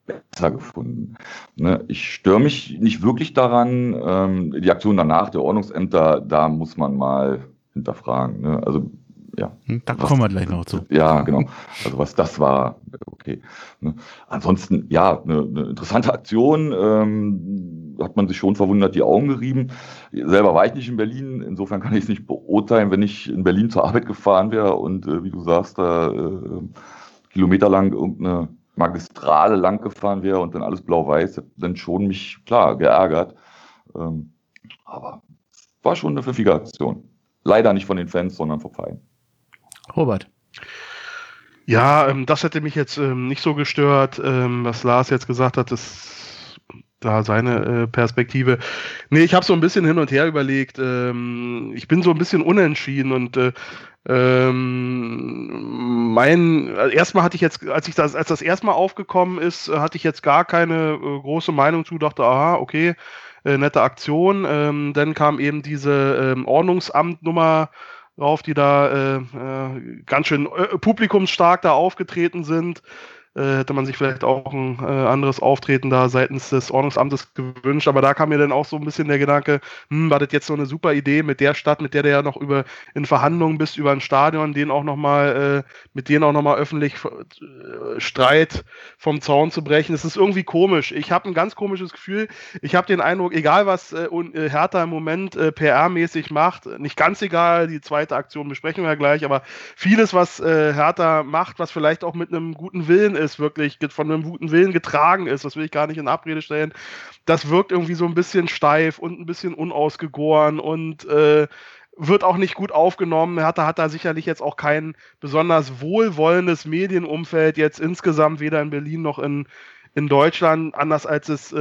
S3: besser gefunden. Ne, ich störe mich nicht wirklich daran. Ähm, die Aktion danach der Ordnungsämter, da muss man mal hinterfragen. Ne? Also ja.
S1: Hm, da was, kommen wir gleich noch zu.
S3: Ja, genau. Also was das war, okay. Ne? Ansonsten, ja, eine, eine interessante Aktion. Ähm, hat man sich schon verwundert, die Augen gerieben. Selber war ich nicht in Berlin, insofern kann ich es nicht beurteilen, wenn ich in Berlin zur Arbeit gefahren wäre und äh, wie du sagst, da äh, kilometerlang irgendeine Magistrale lang gefahren wäre und dann alles blau-weiß, dann schon mich, klar, geärgert. Ähm, aber war schon eine pfiffige Aktion. Leider nicht von den Fans, sondern vom Verein.
S1: Robert.
S2: Ja, ähm, das hätte mich jetzt ähm, nicht so gestört, ähm, was Lars jetzt gesagt hat, ist da seine äh, Perspektive. Nee, ich habe so ein bisschen hin und her überlegt. Ähm, ich bin so ein bisschen unentschieden und äh, ähm, mein, also erstmal hatte ich jetzt, als ich das, als das erstmal aufgekommen ist, äh, hatte ich jetzt gar keine äh, große Meinung zu, dachte, aha, okay, äh, nette Aktion. Ähm, dann kam eben diese ähm, Ordnungsamtnummer drauf, die da äh, äh, ganz schön äh, publikumsstark da aufgetreten sind hätte man sich vielleicht auch ein äh, anderes Auftreten da seitens des Ordnungsamtes gewünscht. Aber da kam mir dann auch so ein bisschen der Gedanke, hm, war das jetzt so eine super Idee mit der Stadt, mit der du ja noch über in Verhandlungen bist über ein Stadion, den auch noch mal, äh, mit denen auch nochmal öffentlich äh, Streit vom Zaun zu brechen. Es ist irgendwie komisch. Ich habe ein ganz komisches Gefühl. Ich habe den Eindruck, egal was äh, äh Hertha im Moment äh, PR-mäßig macht, nicht ganz egal, die zweite Aktion besprechen wir ja gleich, aber vieles, was äh, Hertha macht, was vielleicht auch mit einem guten Willen ist, ist, wirklich von einem guten Willen getragen ist, das will ich gar nicht in Abrede stellen, das wirkt irgendwie so ein bisschen steif und ein bisschen unausgegoren und äh, wird auch nicht gut aufgenommen. Hertha hat da sicherlich jetzt auch kein besonders wohlwollendes Medienumfeld jetzt insgesamt, weder in Berlin noch in, in Deutschland, anders als es äh,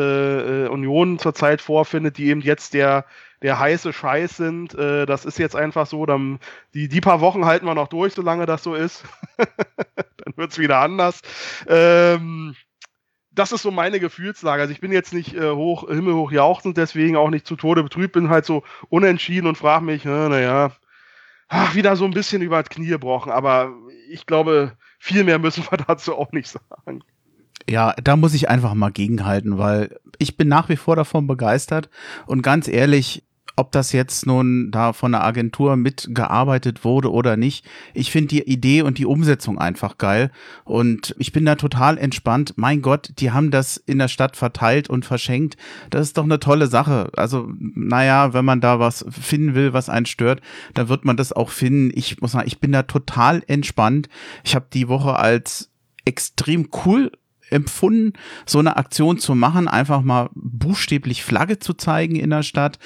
S2: äh Union zurzeit vorfindet, die eben jetzt der der heiße Scheiß sind. Äh, das ist jetzt einfach so. Dann, die, die paar Wochen halten wir noch durch, solange das so ist. <laughs> dann wird es wieder anders. Ähm, das ist so meine Gefühlslage. Also ich bin jetzt nicht äh, hoch, himmelhoch jauchzend, deswegen auch nicht zu Tode betrübt, bin halt so unentschieden und frage mich, naja, wieder so ein bisschen über das Knie gebrochen. Aber ich glaube, viel mehr müssen wir <laughs> dazu auch nicht sagen.
S1: Ja, da muss ich einfach mal gegenhalten, weil ich bin nach wie vor davon begeistert und ganz ehrlich, ob das jetzt nun da von der Agentur mitgearbeitet wurde oder nicht. Ich finde die Idee und die Umsetzung einfach geil und ich bin da total entspannt. Mein Gott, die haben das in der Stadt verteilt und verschenkt. Das ist doch eine tolle Sache. Also, naja, wenn man da was finden will, was einen stört, dann wird man das auch finden. Ich muss sagen, ich bin da total entspannt. Ich habe die Woche als extrem cool empfunden, so eine Aktion zu machen, einfach mal buchstäblich Flagge zu zeigen in der Stadt,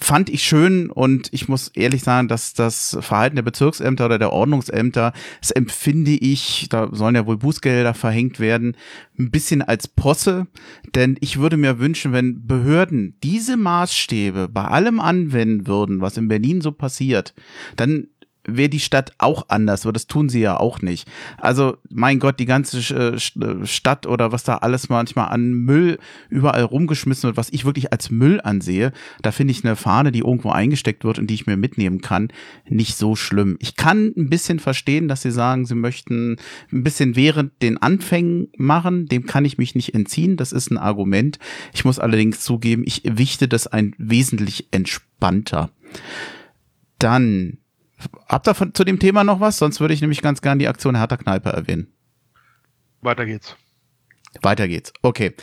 S1: fand ich schön und ich muss ehrlich sagen, dass das Verhalten der Bezirksämter oder der Ordnungsämter, das empfinde ich, da sollen ja wohl Bußgelder verhängt werden, ein bisschen als Posse, denn ich würde mir wünschen, wenn Behörden diese Maßstäbe bei allem anwenden würden, was in Berlin so passiert, dann wäre die Stadt auch anders, aber das tun sie ja auch nicht. Also, mein Gott, die ganze äh, äh, Stadt oder was da alles manchmal an Müll überall rumgeschmissen wird, was ich wirklich als Müll ansehe, da finde ich eine Fahne, die irgendwo eingesteckt wird und die ich mir mitnehmen kann, nicht so schlimm. Ich kann ein bisschen verstehen, dass sie sagen, sie möchten ein bisschen während den Anfängen machen, dem kann ich mich nicht entziehen, das ist ein Argument. Ich muss allerdings zugeben, ich wichte das ein wesentlich entspannter. Dann Habt ihr von, zu dem Thema noch was? Sonst würde ich nämlich ganz gern die Aktion Hertha Kneipe erwähnen.
S2: Weiter geht's.
S1: Weiter geht's. Okay.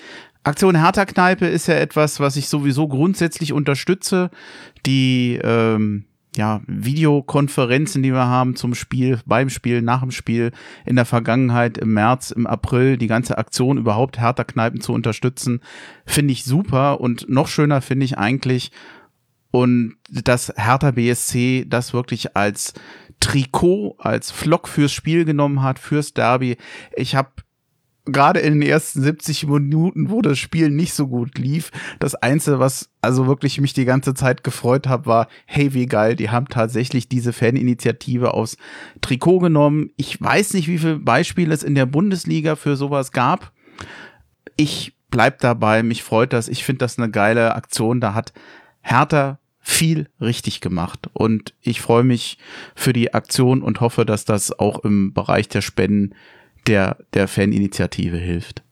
S1: Aktion Hertha Kneipe ist ja etwas, was ich sowieso grundsätzlich unterstütze. Die ähm, ja, Videokonferenzen, die wir haben zum Spiel, beim Spiel, nach dem Spiel, in der Vergangenheit, im März, im April, die ganze Aktion überhaupt Hertha Kneipen zu unterstützen, finde ich super. Und noch schöner finde ich eigentlich, und dass Hertha BSC das wirklich als Trikot, als Flock fürs Spiel genommen hat, fürs Derby. Ich habe gerade in den ersten 70 Minuten, wo das Spiel nicht so gut lief, das Einzige, was also wirklich mich die ganze Zeit gefreut hat, war, hey, wie geil, die haben tatsächlich diese Faninitiative aus Trikot genommen. Ich weiß nicht, wie viele Beispiele es in der Bundesliga für sowas gab. Ich bleib dabei, mich freut das, ich finde das eine geile Aktion, da hat Hertha viel richtig gemacht. Und ich freue mich für die Aktion und hoffe, dass das auch im Bereich der Spenden der, der Faninitiative hilft.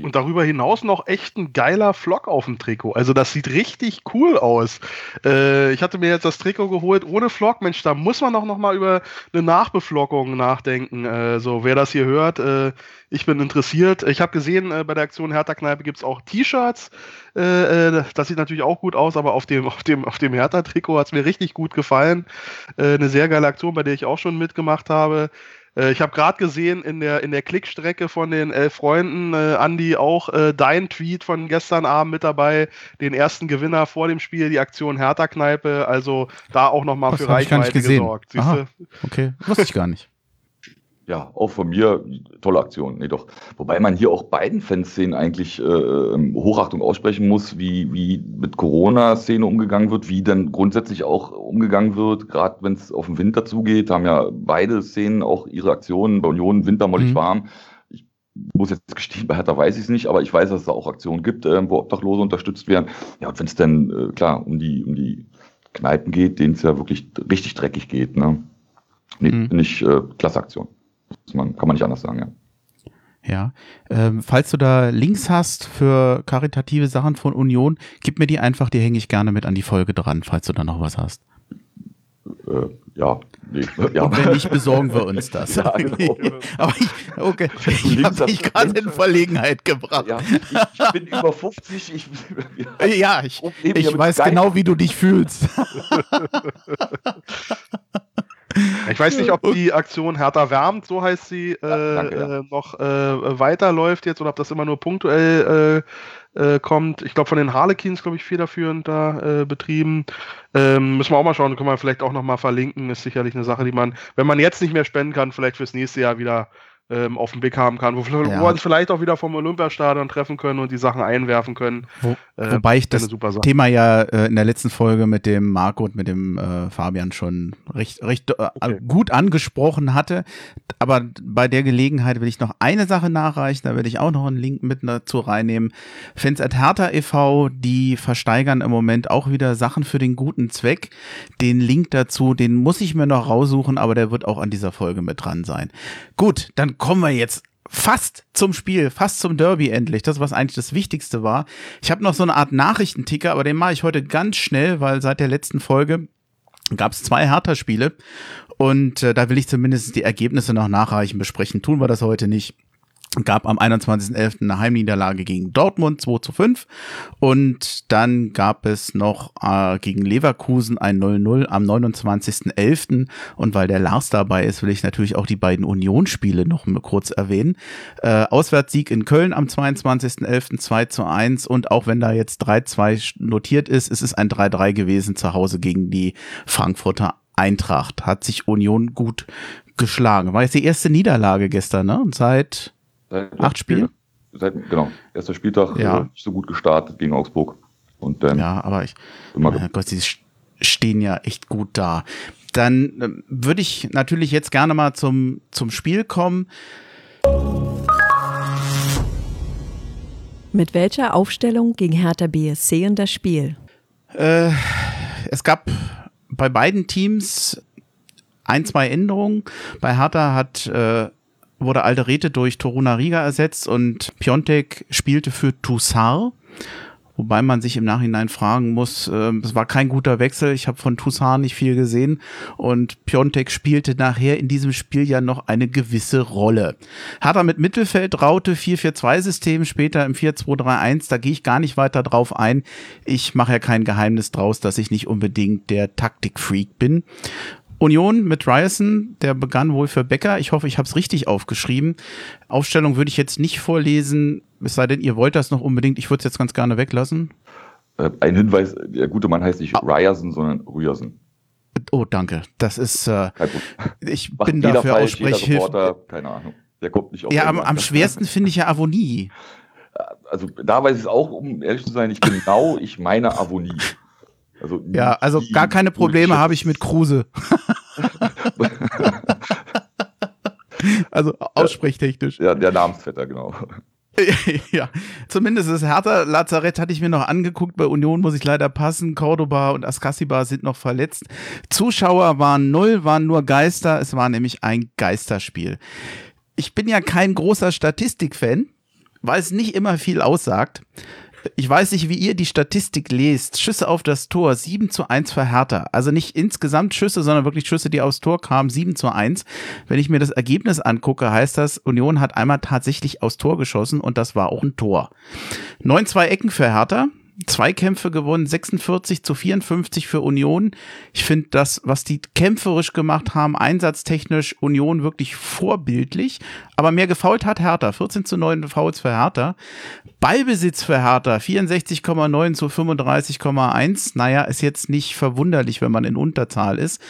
S2: Und darüber hinaus noch echt ein geiler Flock auf dem Trikot. Also das sieht richtig cool aus. Äh, ich hatte mir jetzt das Trikot geholt ohne Flock. Mensch, da muss man auch noch mal über eine Nachbeflockung nachdenken. Äh, so, wer das hier hört, äh, ich bin interessiert. Ich habe gesehen, äh, bei der Aktion Hertha Kneipe gibt es auch T-Shirts. Äh, äh, das sieht natürlich auch gut aus, aber auf dem, auf dem, auf dem Hertha-Trikot hat es mir richtig gut gefallen. eine sehr geile Aktion, bei der ich auch schon mitgemacht habe. Äh, ich habe gerade gesehen in der, in der Klickstrecke von den elf Freunden, äh, Andi, auch äh, dein Tweet von gestern Abend mit dabei, den ersten Gewinner vor dem Spiel, die Aktion Hertha-Kneipe. Also da auch nochmal für Reichweite gesorgt.
S1: Aha, okay, wusste ich gar nicht
S3: ja, auch von mir tolle Aktion. Nee, doch. Wobei man hier auch beiden Fanszenen eigentlich äh, ähm, Hochachtung aussprechen muss, wie, wie mit Corona-Szene umgegangen wird, wie dann grundsätzlich auch umgegangen wird, gerade wenn es auf den Winter zugeht, haben ja beide Szenen auch ihre Aktionen. Bei Union Winter mollig mhm. warm. Ich muss jetzt gestehen, bei Hertha weiß ich es nicht, aber ich weiß, dass es da auch Aktionen gibt, äh, wo Obdachlose unterstützt werden. Ja, und wenn es dann, äh, klar, um die, um die Kneipen geht, denen es ja wirklich richtig dreckig geht, ne? Nee, mhm. nicht äh, klasse Aktion man, kann man nicht anders sagen, ja.
S1: Ja, ähm, falls du da Links hast für karitative Sachen von Union, gib mir die einfach, die hänge ich gerne mit an die Folge dran, falls du da noch was hast.
S3: Äh, ja,
S1: nee, <laughs> ja. Und wenn nicht, besorgen wir uns das. <laughs> ja, genau. <laughs> Aber ich, okay, ich habe dich gerade in Verlegenheit gebracht. Ja,
S3: ich, ich, bin über 50. Ich,
S1: ja, ich, ich weiß genau, wie du dich fühlst.
S2: Ich weiß nicht, ob die Aktion Hertha wärmt, so heißt sie, äh, ja, danke, ja. Äh, noch äh, weiterläuft jetzt oder ob das immer nur punktuell äh, äh, kommt. Ich glaube, von den Harlequins, glaube ich, federführend da äh, betrieben. Ähm, müssen wir auch mal schauen, können wir vielleicht auch noch mal verlinken. Ist sicherlich eine Sache, die man, wenn man jetzt nicht mehr spenden kann, vielleicht fürs nächste Jahr wieder ähm, auf den Blick haben kann, wo, ja. wir uns vielleicht auch wieder vom Olympiastadion treffen können und die Sachen einwerfen können.
S1: Wo, äh, wobei ich das Thema ja äh, in der letzten Folge mit dem Marco und mit dem äh, Fabian schon recht, recht äh, okay. gut angesprochen hatte. Aber bei der Gelegenheit will ich noch eine Sache nachreichen, da werde ich auch noch einen Link mit dazu reinnehmen. Fans at Hertha e.V., die versteigern im Moment auch wieder Sachen für den guten Zweck. Den Link dazu, den muss ich mir noch raussuchen, aber der wird auch an dieser Folge mit dran sein. Gut, dann kommen wir jetzt fast zum Spiel, fast zum Derby endlich. Das, was eigentlich das Wichtigste war. Ich habe noch so eine Art Nachrichtenticker, aber den mache ich heute ganz schnell, weil seit der letzten Folge gab es zwei Hertha-Spiele und äh, da will ich zumindest die Ergebnisse noch nachreichen besprechen. Tun wir das heute nicht. Gab am 21.11. eine Heimniederlage gegen Dortmund 2 zu 5 und dann gab es noch äh, gegen Leverkusen ein 0-0 am 29.11. und weil der Lars dabei ist, will ich natürlich auch die beiden Unionsspiele noch kurz erwähnen. Äh, Auswärtssieg in Köln am 22.11. 2 zu 1 und auch wenn da jetzt 3-2 notiert ist, es ist ein 3-3 gewesen zu Hause gegen die Frankfurter Eintracht. Hat sich Union gut geschlagen. War jetzt die erste Niederlage gestern, ne? Und seit Seit Acht Spiele?
S3: Seit, genau, erster Spieltag ja. äh, nicht so gut gestartet gegen Augsburg. Und dann
S1: ja, aber ich, äh, Gott, sie stehen ja echt gut da. Dann äh, würde ich natürlich jetzt gerne mal zum, zum Spiel kommen.
S4: Mit welcher Aufstellung ging Hertha BSC in das Spiel?
S1: Äh, es gab bei beiden Teams ein, zwei Änderungen. Bei Hertha hat äh, wurde Alderete durch Toruna Riga ersetzt und Piontek spielte für Toussaint. Wobei man sich im Nachhinein fragen muss, äh, es war kein guter Wechsel. Ich habe von Toussaint nicht viel gesehen und Piontek spielte nachher in diesem Spiel ja noch eine gewisse Rolle. Hat er mit Mittelfeld, Raute 4-4-2-System, später im 4-2-3-1, da gehe ich gar nicht weiter drauf ein. Ich mache ja kein Geheimnis draus, dass ich nicht unbedingt der Taktikfreak bin. Union mit Ryerson, der begann wohl für Becker. Ich hoffe, ich habe es richtig aufgeschrieben. Aufstellung würde ich jetzt nicht vorlesen, es sei denn, ihr wollt das noch unbedingt. Ich würde es jetzt ganz gerne weglassen.
S3: Äh, ein Hinweis, der gute Mann heißt nicht ah. Ryerson, sondern Ryerson.
S1: Oh, danke. Das ist, äh, ich bin dafür Aussprechhilfe.
S3: Keine Ahnung. Der kommt nicht
S1: auf. Ja, am, am schwersten finde ich ja Avonie.
S3: Also da weiß ich es auch, um ehrlich zu sein, ich genau, ich meine Avonie.
S1: Also ja, also gar keine Probleme habe ich mit Kruse. <laughs> also aussprechtechnisch.
S3: Ja, der Namensvetter, genau. <laughs>
S1: ja, zumindest das Hertha Lazarett hatte ich mir noch angeguckt. Bei Union muss ich leider passen. Cordoba und Ascasiba sind noch verletzt. Zuschauer waren null, waren nur Geister. Es war nämlich ein Geisterspiel. Ich bin ja kein großer Statistikfan, weil es nicht immer viel aussagt. Ich weiß nicht, wie ihr die Statistik lest. Schüsse auf das Tor, 7 zu 1 für Hertha. Also nicht insgesamt Schüsse, sondern wirklich Schüsse, die aufs Tor kamen, 7 zu 1. Wenn ich mir das Ergebnis angucke, heißt das, Union hat einmal tatsächlich aufs Tor geschossen und das war auch ein Tor. 9-2 Ecken für Hertha. Zweikämpfe gewonnen, 46 zu 54 für Union. Ich finde das, was die kämpferisch gemacht haben, einsatztechnisch Union wirklich vorbildlich. Aber mehr gefault hat Hertha. 14 zu 9 Fouls für Hertha. Ballbesitz für Hertha. 64,9 zu 35,1. Naja, ist jetzt nicht verwunderlich, wenn man in Unterzahl ist.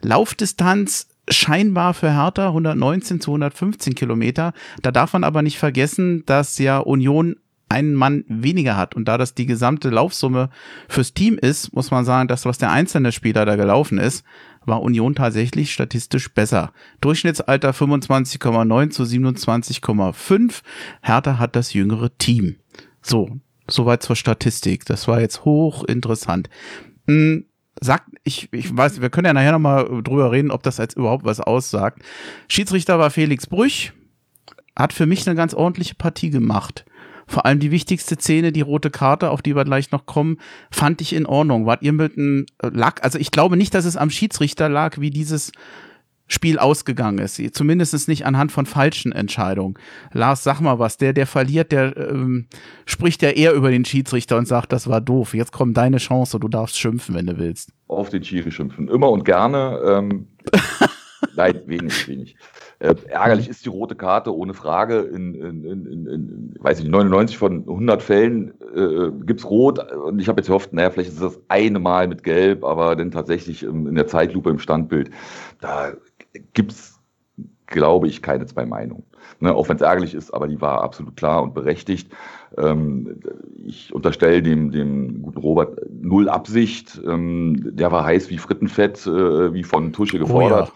S1: Laufdistanz scheinbar für Hertha 119 zu 115 Kilometer. Da darf man aber nicht vergessen, dass ja Union einen Mann weniger hat. Und da das die gesamte Laufsumme fürs Team ist, muss man sagen, das, was der einzelne Spieler da gelaufen ist, war Union tatsächlich statistisch besser. Durchschnittsalter 25,9 zu 27,5. Hertha hat das jüngere Team. So, soweit zur Statistik. Das war jetzt hochinteressant. Hm, sagt, ich, ich weiß, wir können ja nachher nochmal drüber reden, ob das jetzt überhaupt was aussagt. Schiedsrichter war Felix Brüch, hat für mich eine ganz ordentliche Partie gemacht. Vor allem die wichtigste Szene, die rote Karte, auf die wir gleich noch kommen, fand ich in Ordnung. Wart ihr mit einem Lack? Also ich glaube nicht, dass es am Schiedsrichter lag, wie dieses Spiel ausgegangen ist. Zumindest nicht anhand von falschen Entscheidungen. Lars, sag mal was. Der, der verliert, der ähm, spricht ja eher über den Schiedsrichter und sagt, das war doof. Jetzt kommt deine Chance, du darfst schimpfen, wenn du willst.
S3: Auf den Schiri schimpfen. Immer und gerne. Ähm, <laughs> Nein, wenig, wenig. Äh, ärgerlich ist die rote Karte, ohne Frage. In, in, in, in weiß ich 99 von 100 Fällen äh, gibt es Rot. Und ich habe jetzt gehofft, naja, vielleicht ist das eine Mal mit Gelb, aber dann tatsächlich in der Zeitlupe im Standbild. Da gibt es, glaube ich, keine zwei Meinungen. Ne, auch wenn es ärgerlich ist, aber die war absolut klar und berechtigt. Ähm, ich unterstelle dem, dem guten Robert null Absicht. Ähm, der war heiß wie Frittenfett, äh, wie von Tusche gefordert.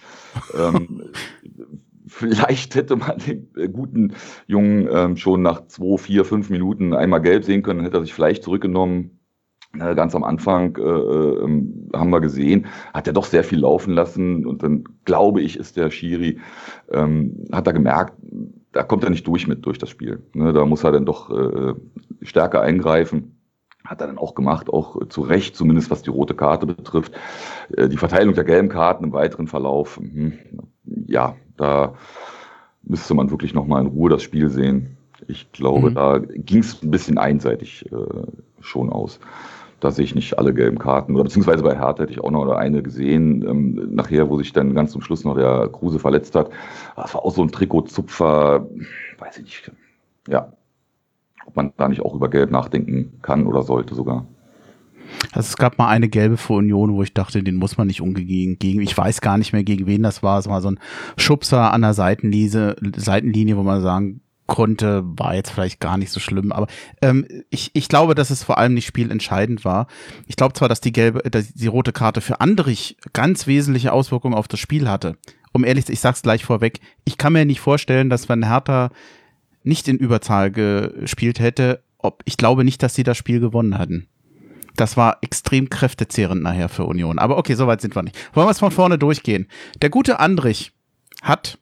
S3: Oh ja. ähm, <laughs> vielleicht hätte man den äh, guten Jungen ähm, schon nach zwei, vier, fünf Minuten einmal gelb sehen können, hätte er sich vielleicht zurückgenommen. Äh, ganz am Anfang äh, äh, haben wir gesehen, hat er doch sehr viel laufen lassen und dann glaube ich, ist der Schiri, ähm, hat er gemerkt, da kommt er nicht durch mit durch das Spiel. Ne, da muss er dann doch äh, stärker eingreifen. Hat er dann auch gemacht, auch zu Recht, zumindest was die rote Karte betrifft. Äh, die Verteilung der gelben Karten im weiteren Verlauf, mh, ja, da müsste man wirklich nochmal in Ruhe das Spiel sehen. Ich glaube, mhm. da ging es ein bisschen einseitig äh, schon aus. Da sehe ich nicht alle gelben Karten. Oder beziehungsweise bei Hertha hätte ich auch noch eine gesehen, ähm, nachher, wo sich dann ganz zum Schluss noch der Kruse verletzt hat. Das war auch so ein Trikotzupfer, weiß ich nicht. Ja, ob man da nicht auch über Gelb nachdenken kann oder sollte sogar.
S1: Also es gab mal eine gelbe für Union, wo ich dachte, den muss man nicht umgehen. Gegen, ich weiß gar nicht mehr, gegen wen das war. Es war so ein Schubser an der Seitenlinie, Seitenlinie wo man sagen konnte, war jetzt vielleicht gar nicht so schlimm. Aber ähm, ich, ich glaube, dass es vor allem nicht spielentscheidend war. Ich glaube zwar, dass die gelbe, dass die rote Karte für Andrich ganz wesentliche Auswirkungen auf das Spiel hatte. Um ehrlich zu ich sag's gleich vorweg, ich kann mir nicht vorstellen, dass wenn Hertha nicht in Überzahl gespielt hätte, ob ich glaube nicht, dass sie das Spiel gewonnen hatten. Das war extrem kräftezehrend nachher für Union. Aber okay, soweit sind wir nicht. Wollen wir es von vorne durchgehen. Der gute Andrich hat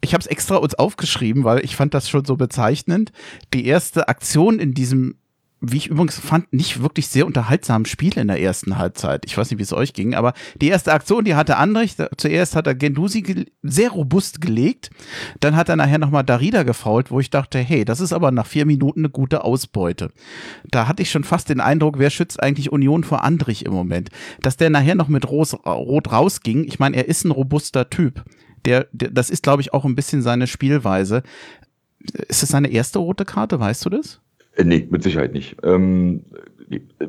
S1: ich habe es extra uns aufgeschrieben, weil ich fand das schon so bezeichnend. Die erste Aktion in diesem, wie ich übrigens fand, nicht wirklich sehr unterhaltsamen Spiel in der ersten Halbzeit. Ich weiß nicht, wie es euch ging, aber die erste Aktion, die hatte Andrich. Zuerst hat er Gendusi sehr robust gelegt. Dann hat er nachher nochmal Darida gefault, wo ich dachte, hey, das ist aber nach vier Minuten eine gute Ausbeute. Da hatte ich schon fast den Eindruck, wer schützt eigentlich Union vor Andrich im Moment? Dass der nachher noch mit Rot rausging. Ich meine, er ist ein robuster Typ der, der das ist, glaube ich, auch ein bisschen seine Spielweise. Ist es seine erste rote Karte, weißt du das?
S3: Äh, nee, mit Sicherheit nicht. Ähm,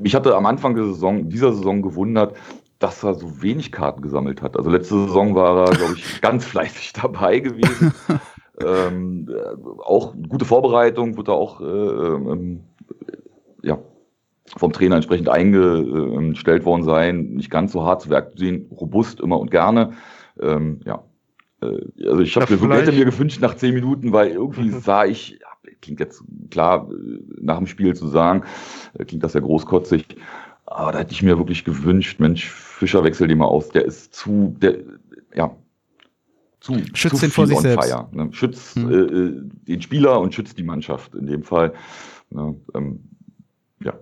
S3: ich hatte am Anfang der Saison, dieser Saison gewundert, dass er so wenig Karten gesammelt hat. Also letzte Saison war er, glaube ich, <laughs> ganz fleißig dabei gewesen. ähm, auch gute Vorbereitung, wird er auch äh, ähm, ja, vom Trainer entsprechend eingestellt worden sein. Nicht ganz so hart zu Werk sehen, robust immer und gerne. Ähm, ja, äh, also ich habe mir, hätte mir gewünscht nach zehn Minuten, weil irgendwie <laughs> sah ich, klingt jetzt klar, äh, nach dem Spiel zu sagen, äh, klingt das ja großkotzig, aber da hätte ich mir wirklich gewünscht, Mensch, Fischer wechsel den mal aus, der ist zu, der, ja, zu,
S1: schützt zu den vor sich selbst.
S3: Fire, ne? Schützt hm. äh, den Spieler und schützt die Mannschaft in dem Fall. Ne? Ähm, ja.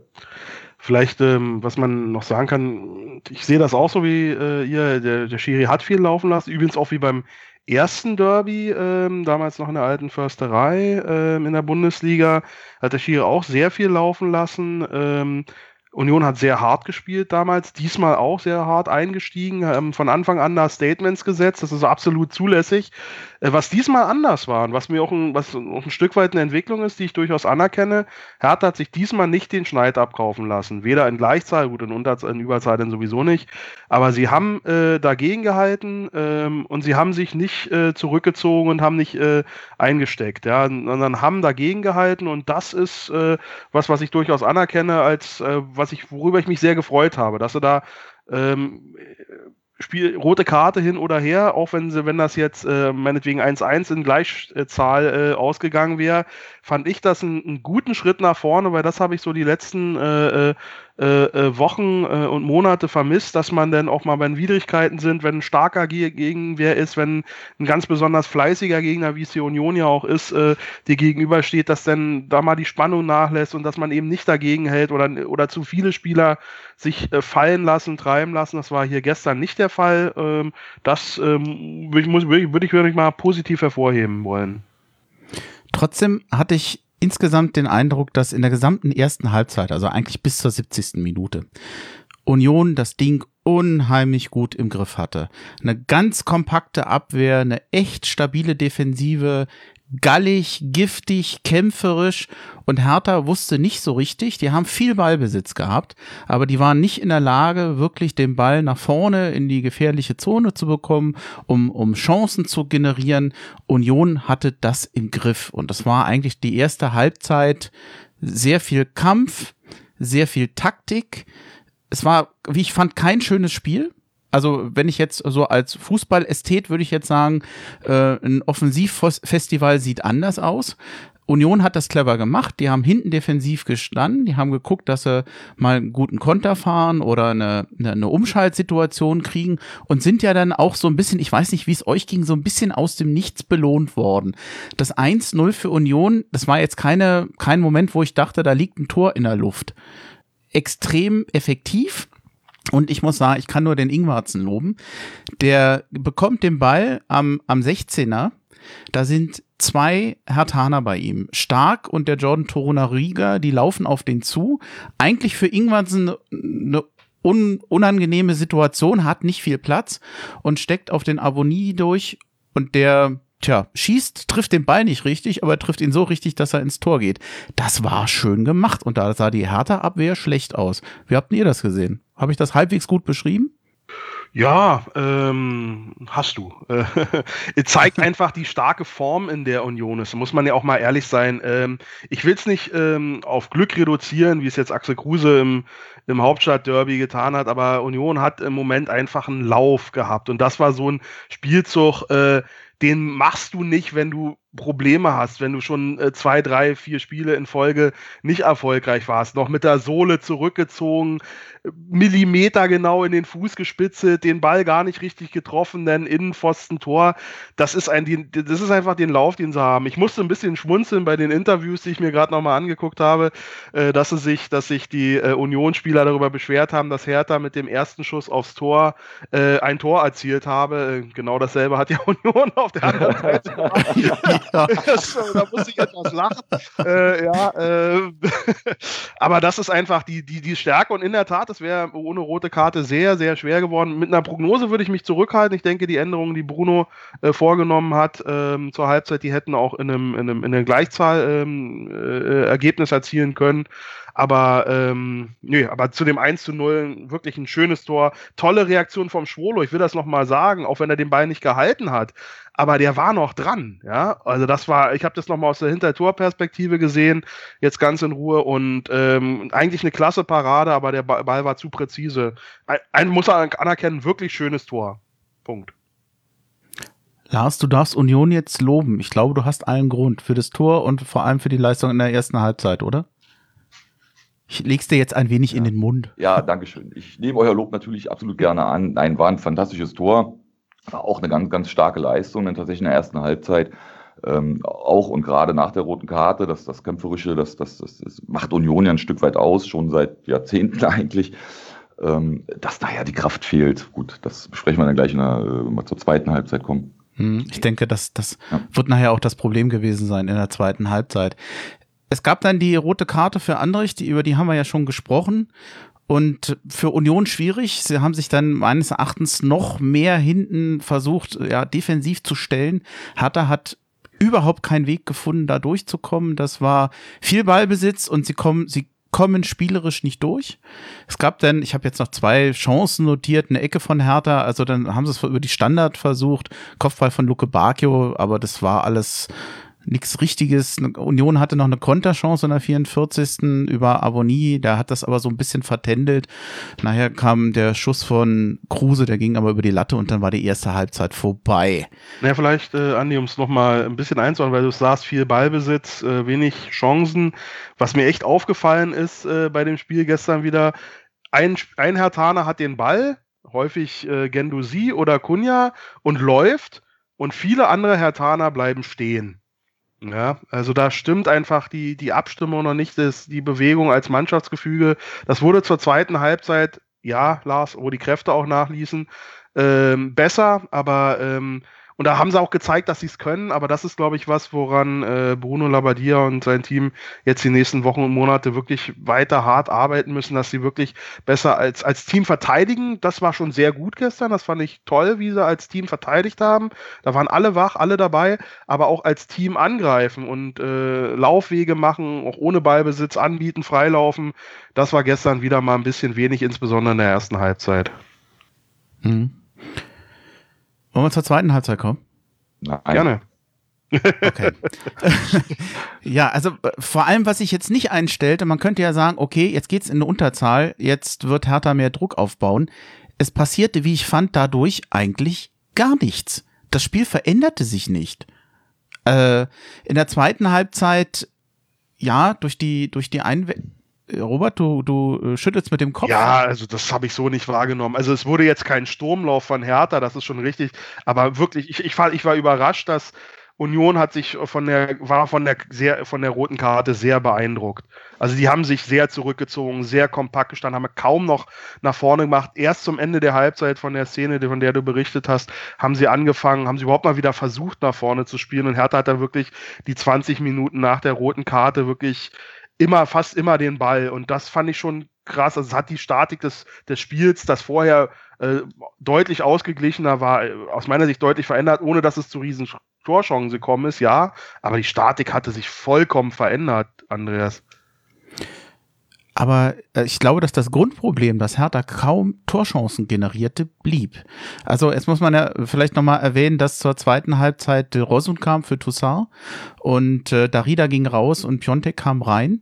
S2: Vielleicht, ähm, was man noch sagen kann, ich sehe das auch so wie äh, ihr, der, der Schiri hat viel laufen lassen, übrigens auch wie beim ersten Derby, ähm, damals noch in der alten Försterei ähm, in der Bundesliga, hat der Schiri auch sehr viel laufen lassen. Ähm, Union hat sehr hart gespielt damals, diesmal auch sehr hart eingestiegen, ähm, von Anfang an da Statements gesetzt, das ist absolut zulässig. Äh, was diesmal anders war und was mir auch ein, was auch ein Stück weit eine Entwicklung ist, die ich durchaus anerkenne, Hertha hat sich diesmal nicht den Schneid abkaufen lassen, weder in Gleichzahl, gut, in, Unter in Überzahl dann sowieso nicht, aber sie haben äh, dagegen gehalten ähm, und sie haben sich nicht äh, zurückgezogen und haben nicht äh, eingesteckt, ja, sondern haben dagegen gehalten und das ist äh, was, was ich durchaus anerkenne, als äh, was ich, worüber ich mich sehr gefreut habe, dass sie da ähm, Spiel, rote Karte hin oder her, auch wenn sie, wenn das jetzt äh, meinetwegen 1-1 in Gleichzahl äh, ausgegangen wäre, fand ich das einen, guten Schritt nach vorne, weil das habe ich so die letzten äh, äh äh, Wochen äh, und Monate vermisst, dass man dann auch mal, wenn Widrigkeiten sind, wenn ein starker Gegenwehr ist, wenn ein ganz besonders fleißiger Gegner, wie es die Union ja auch ist, äh, dir gegenübersteht, dass dann da mal die Spannung nachlässt und dass man eben nicht dagegen hält oder, oder zu viele Spieler sich äh, fallen lassen, treiben lassen. Das war hier gestern nicht der Fall. Ähm, das ähm, würde ich, würd ich wirklich mal positiv hervorheben wollen.
S1: Trotzdem hatte ich insgesamt den Eindruck, dass in der gesamten ersten Halbzeit, also eigentlich bis zur 70. Minute, Union das Ding unheimlich gut im Griff hatte. Eine ganz kompakte Abwehr, eine echt stabile Defensive, gallig, giftig, kämpferisch. Und Hertha wusste nicht so richtig, die haben viel Ballbesitz gehabt, aber die waren nicht in der Lage, wirklich den Ball nach vorne in die gefährliche Zone zu bekommen, um, um Chancen zu generieren. Union hatte das im Griff. Und das war eigentlich die erste Halbzeit. Sehr viel Kampf, sehr viel Taktik. Es war, wie ich fand, kein schönes Spiel also wenn ich jetzt so als Fußballästhet würde ich jetzt sagen, äh, ein Offensivfestival sieht anders aus. Union hat das clever gemacht. Die haben hinten defensiv gestanden. Die haben geguckt, dass sie mal einen guten Konter fahren oder eine, eine, Umschaltsituation kriegen und sind ja dann auch so ein bisschen, ich weiß nicht, wie es euch ging, so ein bisschen aus dem Nichts belohnt worden. Das 1-0 für Union, das war jetzt keine, kein Moment, wo ich dachte, da liegt ein Tor in der Luft. Extrem effektiv und ich muss sagen, ich kann nur den Ingwarzen loben. Der bekommt den Ball am, am 16er, Da sind zwei Hertaner bei ihm. Stark und der Jordan Torunariga, die laufen auf den zu. Eigentlich für Ingwansen eine un unangenehme Situation, hat nicht viel Platz und steckt auf den Abonnie durch und der tja, schießt, trifft den Ball nicht richtig, aber trifft ihn so richtig, dass er ins Tor geht. Das war schön gemacht und da sah die Hertha-Abwehr schlecht aus. Wie habt ihr das gesehen? Habe ich das halbwegs gut beschrieben?
S2: Ja, ähm, hast du. Äh, <laughs> zeigt einfach die starke Form, in der Union ist. Muss man ja auch mal ehrlich sein. Ähm, ich will es nicht ähm, auf Glück reduzieren, wie es jetzt Axel Kruse im, im Hauptstadtderby getan hat, aber Union hat im Moment einfach einen Lauf gehabt. Und das war so ein Spielzug, äh, den machst du nicht, wenn du Probleme hast, wenn du schon äh, zwei, drei, vier Spiele in Folge nicht erfolgreich warst, noch mit der Sohle zurückgezogen, Millimeter genau in den Fuß gespitzelt, den Ball gar nicht richtig getroffen, denn Innenpfosten Tor. Das ist ein, das ist einfach den Lauf, den sie haben. Ich musste ein bisschen schmunzeln bei den Interviews, die ich mir gerade nochmal angeguckt habe, äh, dass sie sich, dass sich die äh, Unionsspieler darüber beschwert haben, dass Hertha mit dem ersten Schuss aufs Tor äh, ein Tor erzielt habe. Genau dasselbe hat ja <laughs> Union auf der anderen Seite <laughs> gemacht. da muss ich etwas lachen. Ja, <laughs> aber das ist einfach die, die, die Stärke und in der Tat, das wäre ohne rote Karte sehr, sehr schwer geworden. Mit einer Prognose würde ich mich zurückhalten. Ich denke, die Änderungen, die Bruno äh, vorgenommen hat ähm, zur Halbzeit, die hätten auch in einem, in einem, in einer Gleichzahl ähm, äh, Ergebnis erzielen können. Aber ähm, nö, aber zu dem 1 zu 0 wirklich ein schönes Tor. Tolle Reaktion vom Schwolo, ich will das nochmal sagen, auch wenn er den Ball nicht gehalten hat. Aber der war noch dran, ja. Also das war, ich habe das nochmal aus der Hintertorperspektive gesehen, jetzt ganz in Ruhe und ähm, eigentlich eine klasse Parade, aber der Ball war zu präzise. Ein, ein muss er anerkennen, wirklich schönes Tor. Punkt.
S1: Lars, du darfst Union jetzt loben. Ich glaube, du hast allen Grund für das Tor und vor allem für die Leistung in der ersten Halbzeit, oder? Ich leg's dir jetzt ein wenig
S3: ja.
S1: in den Mund.
S3: Ja, danke schön. Ich nehme euer Lob natürlich absolut gerne an. Nein, war ein fantastisches Tor. War auch eine ganz, ganz starke Leistung, denn tatsächlich in der ersten Halbzeit ähm, auch und gerade nach der roten Karte, das, das Kämpferische, das, das, das, das macht Union ja ein Stück weit aus, schon seit Jahrzehnten <laughs> eigentlich. Ähm, dass daher die Kraft fehlt. Gut, das besprechen wir dann gleich der, äh, mal zur zweiten Halbzeit kommen.
S1: Hm, ich denke, das, das ja. wird nachher auch das Problem gewesen sein in der zweiten Halbzeit es gab dann die rote Karte für Andrich, die, über die haben wir ja schon gesprochen. Und für Union schwierig. Sie haben sich dann meines Erachtens noch mehr hinten versucht, ja, defensiv zu stellen. Hertha hat überhaupt keinen Weg gefunden, da durchzukommen. Das war viel Ballbesitz und sie kommen, sie kommen spielerisch nicht durch. Es gab dann, ich habe jetzt noch zwei Chancen notiert, eine Ecke von Hertha, also dann haben sie es über die Standard versucht, Kopfball von Luke Bacchio, aber das war alles nichts Richtiges. Union hatte noch eine Konterchance in der 44. über Avonie, der hat das aber so ein bisschen vertändelt. Nachher kam der Schuss von Kruse, der ging aber über die Latte und dann war die erste Halbzeit vorbei.
S2: Naja, vielleicht, äh, Andi, um es nochmal ein bisschen einzuordnen, weil du sagst, viel Ballbesitz, äh, wenig Chancen. Was mir echt aufgefallen ist äh, bei dem Spiel gestern wieder, ein, ein Hertaner hat den Ball, häufig äh, Gendusi oder Kunja, und läuft und viele andere Hertaner bleiben stehen. Ja, also da stimmt einfach die, die Abstimmung noch nicht, das, die Bewegung als Mannschaftsgefüge. Das wurde zur zweiten Halbzeit, ja, Lars, wo die Kräfte auch nachließen, ähm, besser, aber ähm, und da haben sie auch gezeigt, dass sie es können, aber das ist, glaube ich, was, woran äh, Bruno Labbadia und sein Team jetzt die nächsten Wochen und Monate wirklich weiter hart arbeiten müssen, dass sie wirklich besser als, als Team verteidigen. Das war schon sehr gut gestern, das fand ich toll, wie sie als Team verteidigt haben. Da waren alle wach, alle dabei, aber auch als Team angreifen und äh, Laufwege machen, auch ohne Ballbesitz anbieten, freilaufen. Das war gestern wieder mal ein bisschen wenig, insbesondere in der ersten Halbzeit.
S1: Mhm. Wollen wir zur zweiten Halbzeit kommen?
S2: Nein. Gerne.
S1: Okay. <laughs> ja, also äh, vor allem, was sich jetzt nicht einstellte, man könnte ja sagen, okay, jetzt geht's in eine Unterzahl, jetzt wird Hertha mehr Druck aufbauen. Es passierte, wie ich fand, dadurch eigentlich gar nichts. Das Spiel veränderte sich nicht. Äh, in der zweiten Halbzeit, ja, durch die, durch die Einwe Robert, du, du äh, schüttelst mit dem Kopf.
S2: Ja, also das habe ich so nicht wahrgenommen. Also es wurde jetzt kein Sturmlauf von Hertha, das ist schon richtig. Aber wirklich, ich, ich, war, ich war überrascht, dass Union hat sich von der, war von der, sehr, von der roten Karte sehr beeindruckt. Also die haben sich sehr zurückgezogen, sehr kompakt gestanden, haben kaum noch nach vorne gemacht. Erst zum Ende der Halbzeit von der Szene, von der du berichtet hast, haben sie angefangen, haben sie überhaupt mal wieder versucht, nach vorne zu spielen. Und Hertha hat da wirklich die 20 Minuten nach der roten Karte wirklich immer, fast immer den Ball. Und das fand ich schon krass. Also es hat die Statik des, des Spiels, das vorher äh, deutlich ausgeglichener war, äh, aus meiner Sicht deutlich verändert, ohne dass es zu riesen Torchancen gekommen ist, ja. Aber die Statik hatte sich vollkommen verändert, Andreas.
S1: Aber äh, ich glaube, dass das Grundproblem, dass Hertha kaum Torchancen generierte, blieb. Also jetzt muss man ja vielleicht nochmal erwähnen, dass zur zweiten Halbzeit Rosun kam für Toussaint und äh, Darida ging raus und Piontek kam rein.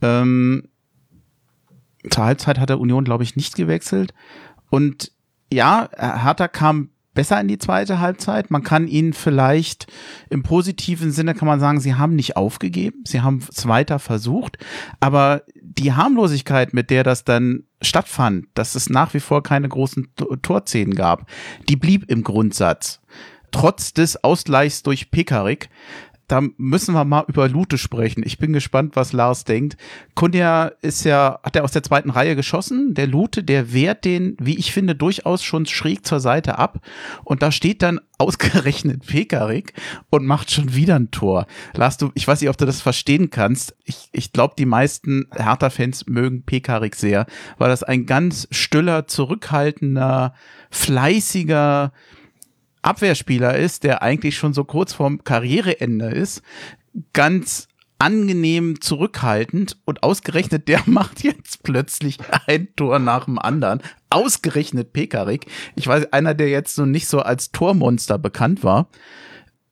S1: Ähm, zur Halbzeit hat der Union, glaube ich, nicht gewechselt. Und ja, Hertha kam besser in die zweite Halbzeit. Man kann ihnen vielleicht im positiven Sinne kann man sagen, sie haben nicht aufgegeben, sie haben es weiter versucht, aber die Harmlosigkeit, mit der das dann stattfand, dass es nach wie vor keine großen Torszenen gab, die blieb im Grundsatz. Trotz des Ausgleichs durch Pekarik da müssen wir mal über Lute sprechen. Ich bin gespannt, was Lars denkt. Kunja ist ja, hat er aus der zweiten Reihe geschossen. Der Lute, der wehrt den, wie ich finde, durchaus schon schräg zur Seite ab. Und da steht dann <laughs> ausgerechnet Pekarik und macht schon wieder ein Tor. Lars, du, ich weiß nicht, ob du das verstehen kannst. Ich, ich glaube, die meisten Hertha-Fans mögen Pekarik sehr, weil das ein ganz stiller, zurückhaltender, fleißiger, Abwehrspieler ist, der eigentlich schon so kurz vorm Karriereende ist, ganz angenehm zurückhaltend und ausgerechnet der <laughs> macht jetzt plötzlich ein Tor nach dem anderen. Ausgerechnet Pekarik. Ich weiß, einer, der jetzt so nicht so als Tormonster bekannt war.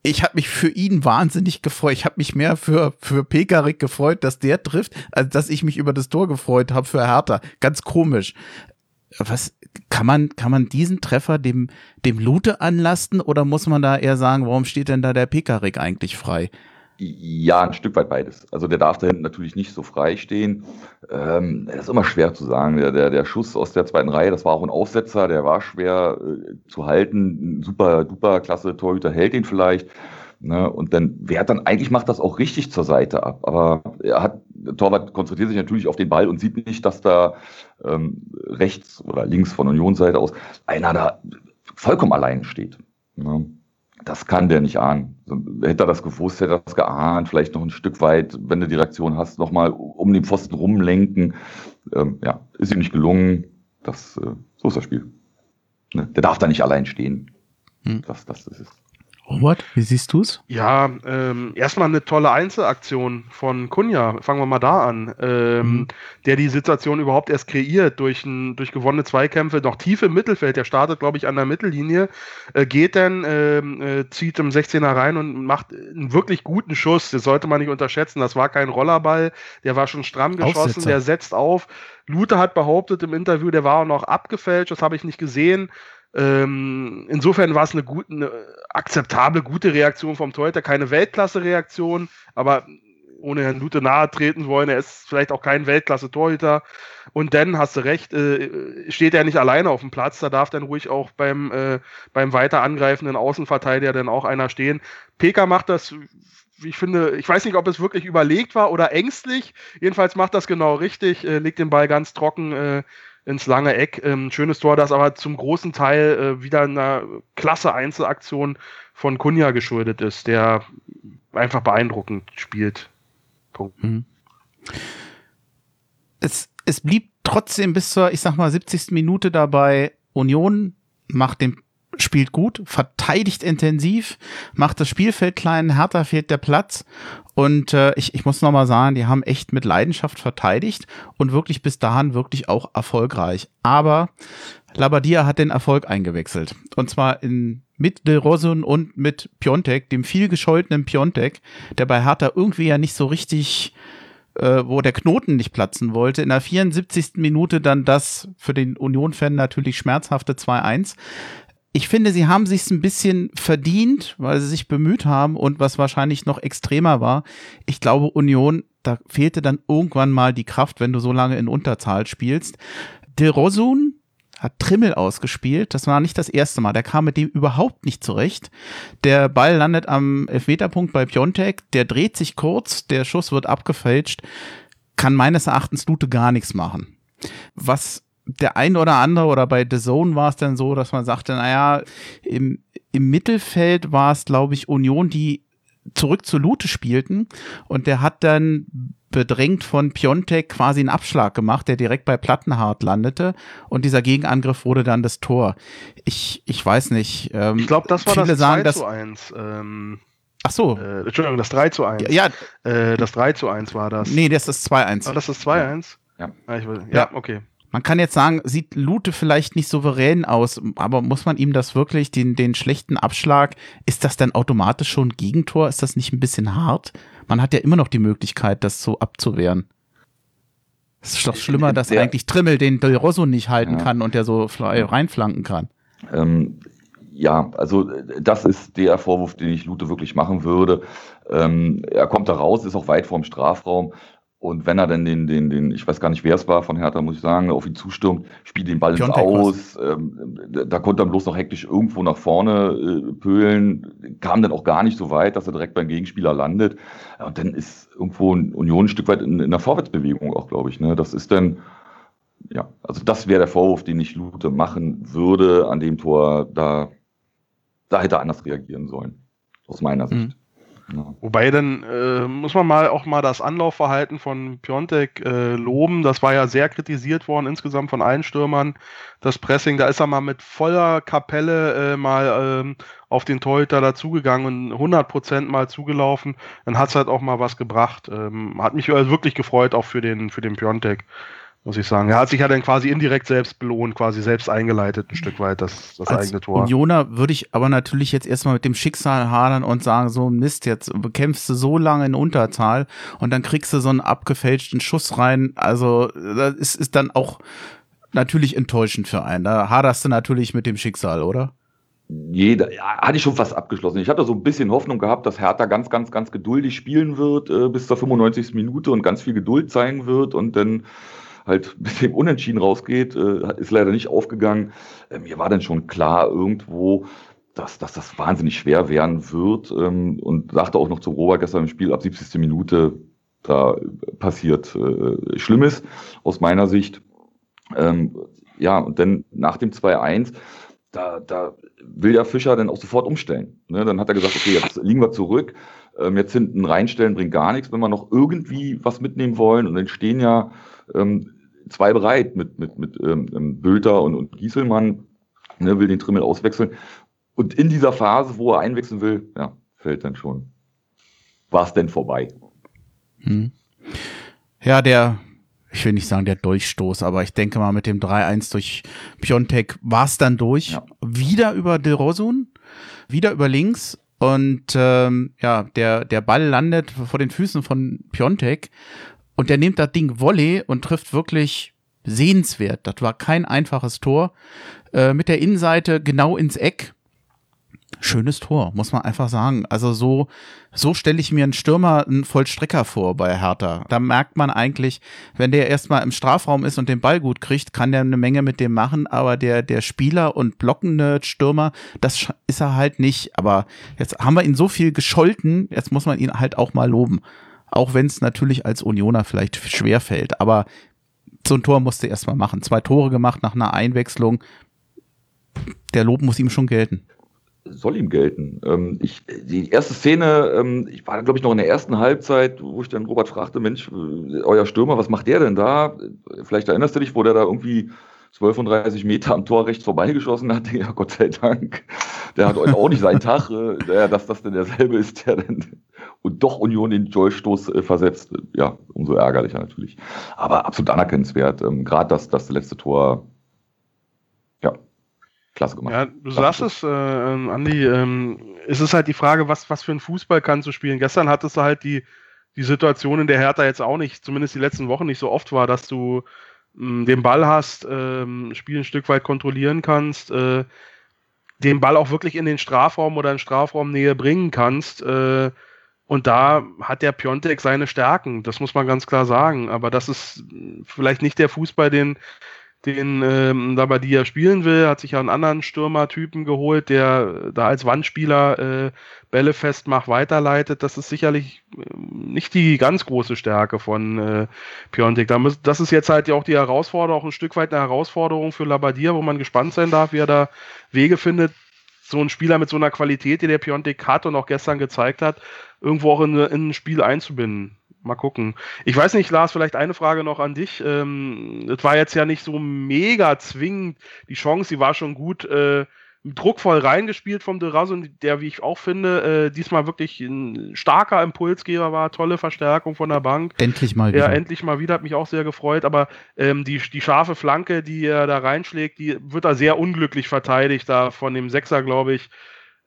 S1: Ich habe mich für ihn wahnsinnig gefreut. Ich habe mich mehr für, für Pekarik gefreut, dass der trifft, als dass ich mich über das Tor gefreut habe für Hertha. Ganz komisch was kann man, kann man diesen Treffer dem, dem Lute anlasten oder muss man da eher sagen, warum steht denn da der Pekarik eigentlich frei?
S3: Ja, ein Stück weit beides. Also der darf da hinten natürlich nicht so frei stehen. Ähm, das ist immer schwer zu sagen. Der, der, der Schuss aus der zweiten Reihe, das war auch ein Aussetzer, der war schwer äh, zu halten. Super, duper klasse Torhüter hält ihn vielleicht. Ne? Und dann, wer hat dann eigentlich macht das auch richtig zur Seite ab. Aber er hat, der Torwart konzentriert sich natürlich auf den Ball und sieht nicht, dass da ähm, rechts oder links von Unionsseite aus einer da vollkommen allein steht. Ne? Das kann der nicht ahnen. Hätte er das gewusst, hätte er das geahnt, vielleicht noch ein Stück weit, wenn du die Reaktion hast, nochmal um den Pfosten rumlenken. Ähm, ja, ist ihm nicht gelungen. Das, äh, so ist das Spiel. Ne? Der darf da nicht allein stehen.
S1: Hm. Das, das ist es. Robert, wie siehst du es?
S2: Ja, ähm, erstmal eine tolle Einzelaktion von Kunja. Fangen wir mal da an. Ähm, mhm. Der die Situation überhaupt erst kreiert durch, ein, durch gewonnene Zweikämpfe, noch tief im Mittelfeld. Der startet, glaube ich, an der Mittellinie, äh, geht dann, ähm, äh, zieht im 16er rein und macht einen wirklich guten Schuss. Das sollte man nicht unterschätzen. Das war kein Rollerball. Der war schon stramm geschossen. Aufsetzer. Der setzt auf. Lute hat behauptet im Interview, der war auch noch abgefälscht. Das habe ich nicht gesehen. Ähm, insofern war es eine, gute, eine akzeptable, gute Reaktion vom Torhüter, keine Weltklasse-Reaktion, aber ohne Herrn Lute nahe treten wollen, er ist vielleicht auch kein Weltklasse-Torhüter. Und dann hast du recht, äh, steht er nicht alleine auf dem Platz, da darf dann ruhig auch beim, äh, beim weiter angreifenden Außenverteidiger dann auch einer stehen. Peka macht das, ich finde, ich weiß nicht, ob es wirklich überlegt war oder ängstlich. Jedenfalls macht das genau richtig, äh, legt den Ball ganz trocken äh, ins lange Eck. Ähm, schönes Tor, das aber zum großen Teil äh, wieder einer klasse Einzelaktion von Kunja geschuldet ist, der einfach beeindruckend spielt. Punkt. Mhm.
S1: Es, es blieb trotzdem bis zur, ich sag mal, 70. Minute dabei. Union macht den spielt gut, verteidigt intensiv, macht das Spielfeld klein, Hertha fehlt der Platz. Und äh, ich, ich muss nochmal sagen, die haben echt mit Leidenschaft verteidigt und wirklich bis dahin wirklich auch erfolgreich. Aber Labadia hat den Erfolg eingewechselt. Und zwar in, mit De Rosun und mit Piontek, dem viel gescholtenen Piontek, der bei Hertha irgendwie ja nicht so richtig äh, wo der Knoten nicht platzen wollte. In der 74. Minute dann das für den Union-Fan natürlich schmerzhafte 2-1 ich finde, sie haben sich ein bisschen verdient, weil sie sich bemüht haben und was wahrscheinlich noch extremer war. Ich glaube, Union, da fehlte dann irgendwann mal die Kraft, wenn du so lange in Unterzahl spielst. De Rosun, hat Trimmel ausgespielt. Das war nicht das erste Mal. Der kam mit dem überhaupt nicht zurecht. Der Ball landet am Elfmeterpunkt bei Piontek. Der dreht sich kurz. Der Schuss wird abgefälscht. Kann meines Erachtens Lute gar nichts machen. Was der ein oder andere oder bei The Zone war es dann so, dass man sagte, naja, im, im Mittelfeld war es, glaube ich, Union, die zurück zu Lute spielten und der hat dann bedrängt von Piontek quasi einen Abschlag gemacht, der direkt bei Plattenhardt landete und dieser Gegenangriff wurde dann das Tor. Ich, ich weiß nicht.
S2: Ähm, ich glaube, das war viele das 2 sagen, zu 1. Ähm,
S1: Ach so.
S2: Äh, Entschuldigung, das 3 zu 1.
S1: Ja.
S2: Äh, das 3 zu 1 war das.
S1: Nee, das ist 2-1.
S2: Ah, das ist 2-1?
S3: Ja.
S2: Ah, will, ja. ja, okay.
S1: Man kann jetzt sagen, sieht Lute vielleicht nicht souverän aus, aber muss man ihm das wirklich, den, den schlechten Abschlag, ist das dann automatisch schon Gegentor? Ist das nicht ein bisschen hart? Man hat ja immer noch die Möglichkeit, das so abzuwehren. Es ist doch schlimmer, dass der, eigentlich Trimmel den Del Rosso nicht halten ja. kann und der so reinflanken kann.
S3: Ähm, ja, also das ist der Vorwurf, den ich Lute wirklich machen würde. Ähm, er kommt da raus, ist auch weit vorm Strafraum und wenn er dann den, den, den, ich weiß gar nicht, wer es war von Hertha, muss ich sagen, auf ihn zustürmt, spielt den Ball ins Aus, ähm, da konnte er bloß noch hektisch irgendwo nach vorne äh, pölen, kam dann auch gar nicht so weit, dass er direkt beim Gegenspieler landet. Und dann ist irgendwo Union ein Stück weit in, in der Vorwärtsbewegung auch, glaube ich. Ne? Das ist dann, ja, also das wäre der Vorwurf, den ich Lute machen würde an dem Tor. Da, da hätte er anders reagieren sollen, aus meiner Sicht. Mhm.
S2: Genau. Wobei dann äh, muss man mal auch mal das Anlaufverhalten von Piontek äh, loben. Das war ja sehr kritisiert worden insgesamt von allen Stürmern. Das Pressing, da ist er mal mit voller Kapelle äh, mal ähm, auf den Torhüter dazugegangen und 100% mal zugelaufen. Dann hat es halt auch mal was gebracht. Ähm, hat mich also wirklich gefreut auch für den, für den Piontek muss ich sagen. Er hat sich ja dann quasi indirekt selbst belohnt, quasi selbst eingeleitet, ein Stück weit, das, das
S1: Als
S2: eigene Tor.
S1: Unioner würde ich aber natürlich jetzt erstmal mit dem Schicksal hadern und sagen, so Mist, jetzt bekämpfst du so lange in Unterzahl und dann kriegst du so einen abgefälschten Schuss rein. Also, das ist, ist dann auch natürlich enttäuschend für einen. Da haderst du natürlich mit dem Schicksal, oder?
S3: Jeder, ja, hatte ich schon fast abgeschlossen. Ich hatte so ein bisschen Hoffnung gehabt, dass Hertha ganz, ganz, ganz geduldig spielen wird äh, bis zur 95. Minute und ganz viel Geduld zeigen wird und dann halt <laughs> mit dem Unentschieden rausgeht, äh, ist leider nicht aufgegangen. Äh, mir war dann schon klar irgendwo, dass, dass das wahnsinnig schwer werden wird ähm, und sagte auch noch zu Robert gestern im Spiel, ab 70. Minute, da passiert äh, Schlimmes aus meiner Sicht. Ähm, ja, und dann nach dem 2-1, da, da will der Fischer dann auch sofort umstellen. Ne? Dann hat er gesagt, okay, jetzt liegen wir zurück, ähm, jetzt hinten reinstellen bringt gar nichts, wenn wir noch irgendwie was mitnehmen wollen. Und dann stehen ja ähm, zwei bereit mit, mit, mit ähm, ähm, Bülter und, und Gieselmann, ne, will den Trimmel auswechseln. Und in dieser Phase, wo er einwechseln will, ja, fällt dann schon. War es denn vorbei?
S1: Hm. Ja, der, ich will nicht sagen der Durchstoß, aber ich denke mal mit dem 3-1 durch Piontek war es dann durch. Ja. Wieder über De Rosun, wieder über links und ähm, ja, der, der Ball landet vor den Füßen von Piontek und der nimmt das Ding Volley und trifft wirklich sehenswert. Das war kein einfaches Tor. Äh, mit der Innenseite genau ins Eck. Schönes Tor, muss man einfach sagen. Also so, so stelle ich mir einen Stürmer, einen Vollstrecker vor bei Hertha. Da merkt man eigentlich, wenn der erstmal im Strafraum ist und den Ball gut kriegt, kann der eine Menge mit dem machen, aber der, der Spieler und blockende Stürmer, das ist er halt nicht. Aber jetzt haben wir ihn so viel gescholten, jetzt muss man ihn halt auch mal loben auch wenn es natürlich als Unioner vielleicht schwer fällt. Aber so ein Tor musste er erstmal machen. Zwei Tore gemacht nach einer Einwechslung. Der Lob muss ihm schon gelten.
S3: Soll ihm gelten. Ähm, ich, die erste Szene, ähm, ich war, glaube ich, noch in der ersten Halbzeit, wo ich dann Robert fragte, Mensch, äh, euer Stürmer, was macht der denn da? Vielleicht erinnerst du dich, wo der da irgendwie 12 und 30 Meter am Tor rechts vorbeigeschossen hat. <laughs> Ja, Gott sei Dank. Der hat heute auch nicht seinen Tag, äh, dass das denn derselbe ist, der dann und doch Union den Joystoß äh, versetzt. Ja, umso ärgerlicher natürlich. Aber absolut anerkennenswert. Ähm, Gerade das, das letzte Tor, ja, klasse gemacht. Ja,
S2: du sagst es, äh, ähm, Andi, ähm, es ist halt die Frage, was, was für ein Fußball kannst du spielen. Gestern hattest du halt die, die Situation, in der Hertha jetzt auch nicht, zumindest die letzten Wochen nicht so oft war, dass du den Ball hast, äh, Spiel ein Stück weit kontrollieren kannst, äh, den Ball auch wirklich in den Strafraum oder in Strafraumnähe bringen kannst. Äh, und da hat der Piontek seine Stärken, das muss man ganz klar sagen. Aber das ist vielleicht nicht der Fußball, den, den ähm, Labadia spielen will, hat sich ja einen anderen Stürmertypen geholt, der da als Wandspieler äh, Bälle festmacht, weiterleitet. Das ist sicherlich äh, nicht die ganz große Stärke von äh, Piontek. Das ist jetzt halt ja auch die Herausforderung, auch ein Stück weit eine Herausforderung für Labadia, wo man gespannt sein darf, wie er da Wege findet, so einen Spieler mit so einer Qualität, die der Piontek hat und auch gestern gezeigt hat, irgendwo auch in, in ein Spiel einzubinden. Mal gucken. Ich weiß nicht, Lars, vielleicht eine Frage noch an dich. Ähm, es war jetzt ja nicht so mega zwingend die Chance, sie war schon gut äh, druckvoll reingespielt vom Derasun, der, wie ich auch finde, äh, diesmal wirklich ein starker Impulsgeber war, tolle Verstärkung von der Bank.
S1: Endlich mal
S2: wieder. Ja, endlich mal wieder, hat mich auch sehr gefreut, aber ähm, die, die scharfe Flanke, die er da reinschlägt, die wird da sehr unglücklich verteidigt, da von dem Sechser, glaube ich.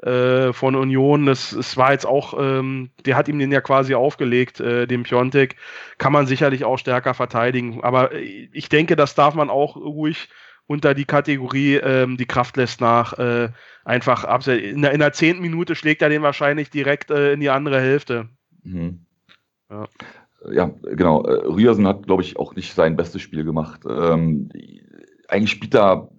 S2: Äh, von Union. Das, das war jetzt auch, ähm, der hat ihm den ja quasi aufgelegt, äh, dem Piontek. Kann man sicherlich auch stärker verteidigen. Aber äh, ich denke, das darf man auch ruhig unter die Kategorie, ähm, die Kraft lässt nach, äh, einfach ab. In der, in der zehnten Minute schlägt er den wahrscheinlich direkt äh, in die andere Hälfte. Mhm.
S3: Ja. ja. genau. Rührsen hat, glaube ich, auch nicht sein bestes Spiel gemacht. Ähm, eigentlich spielt er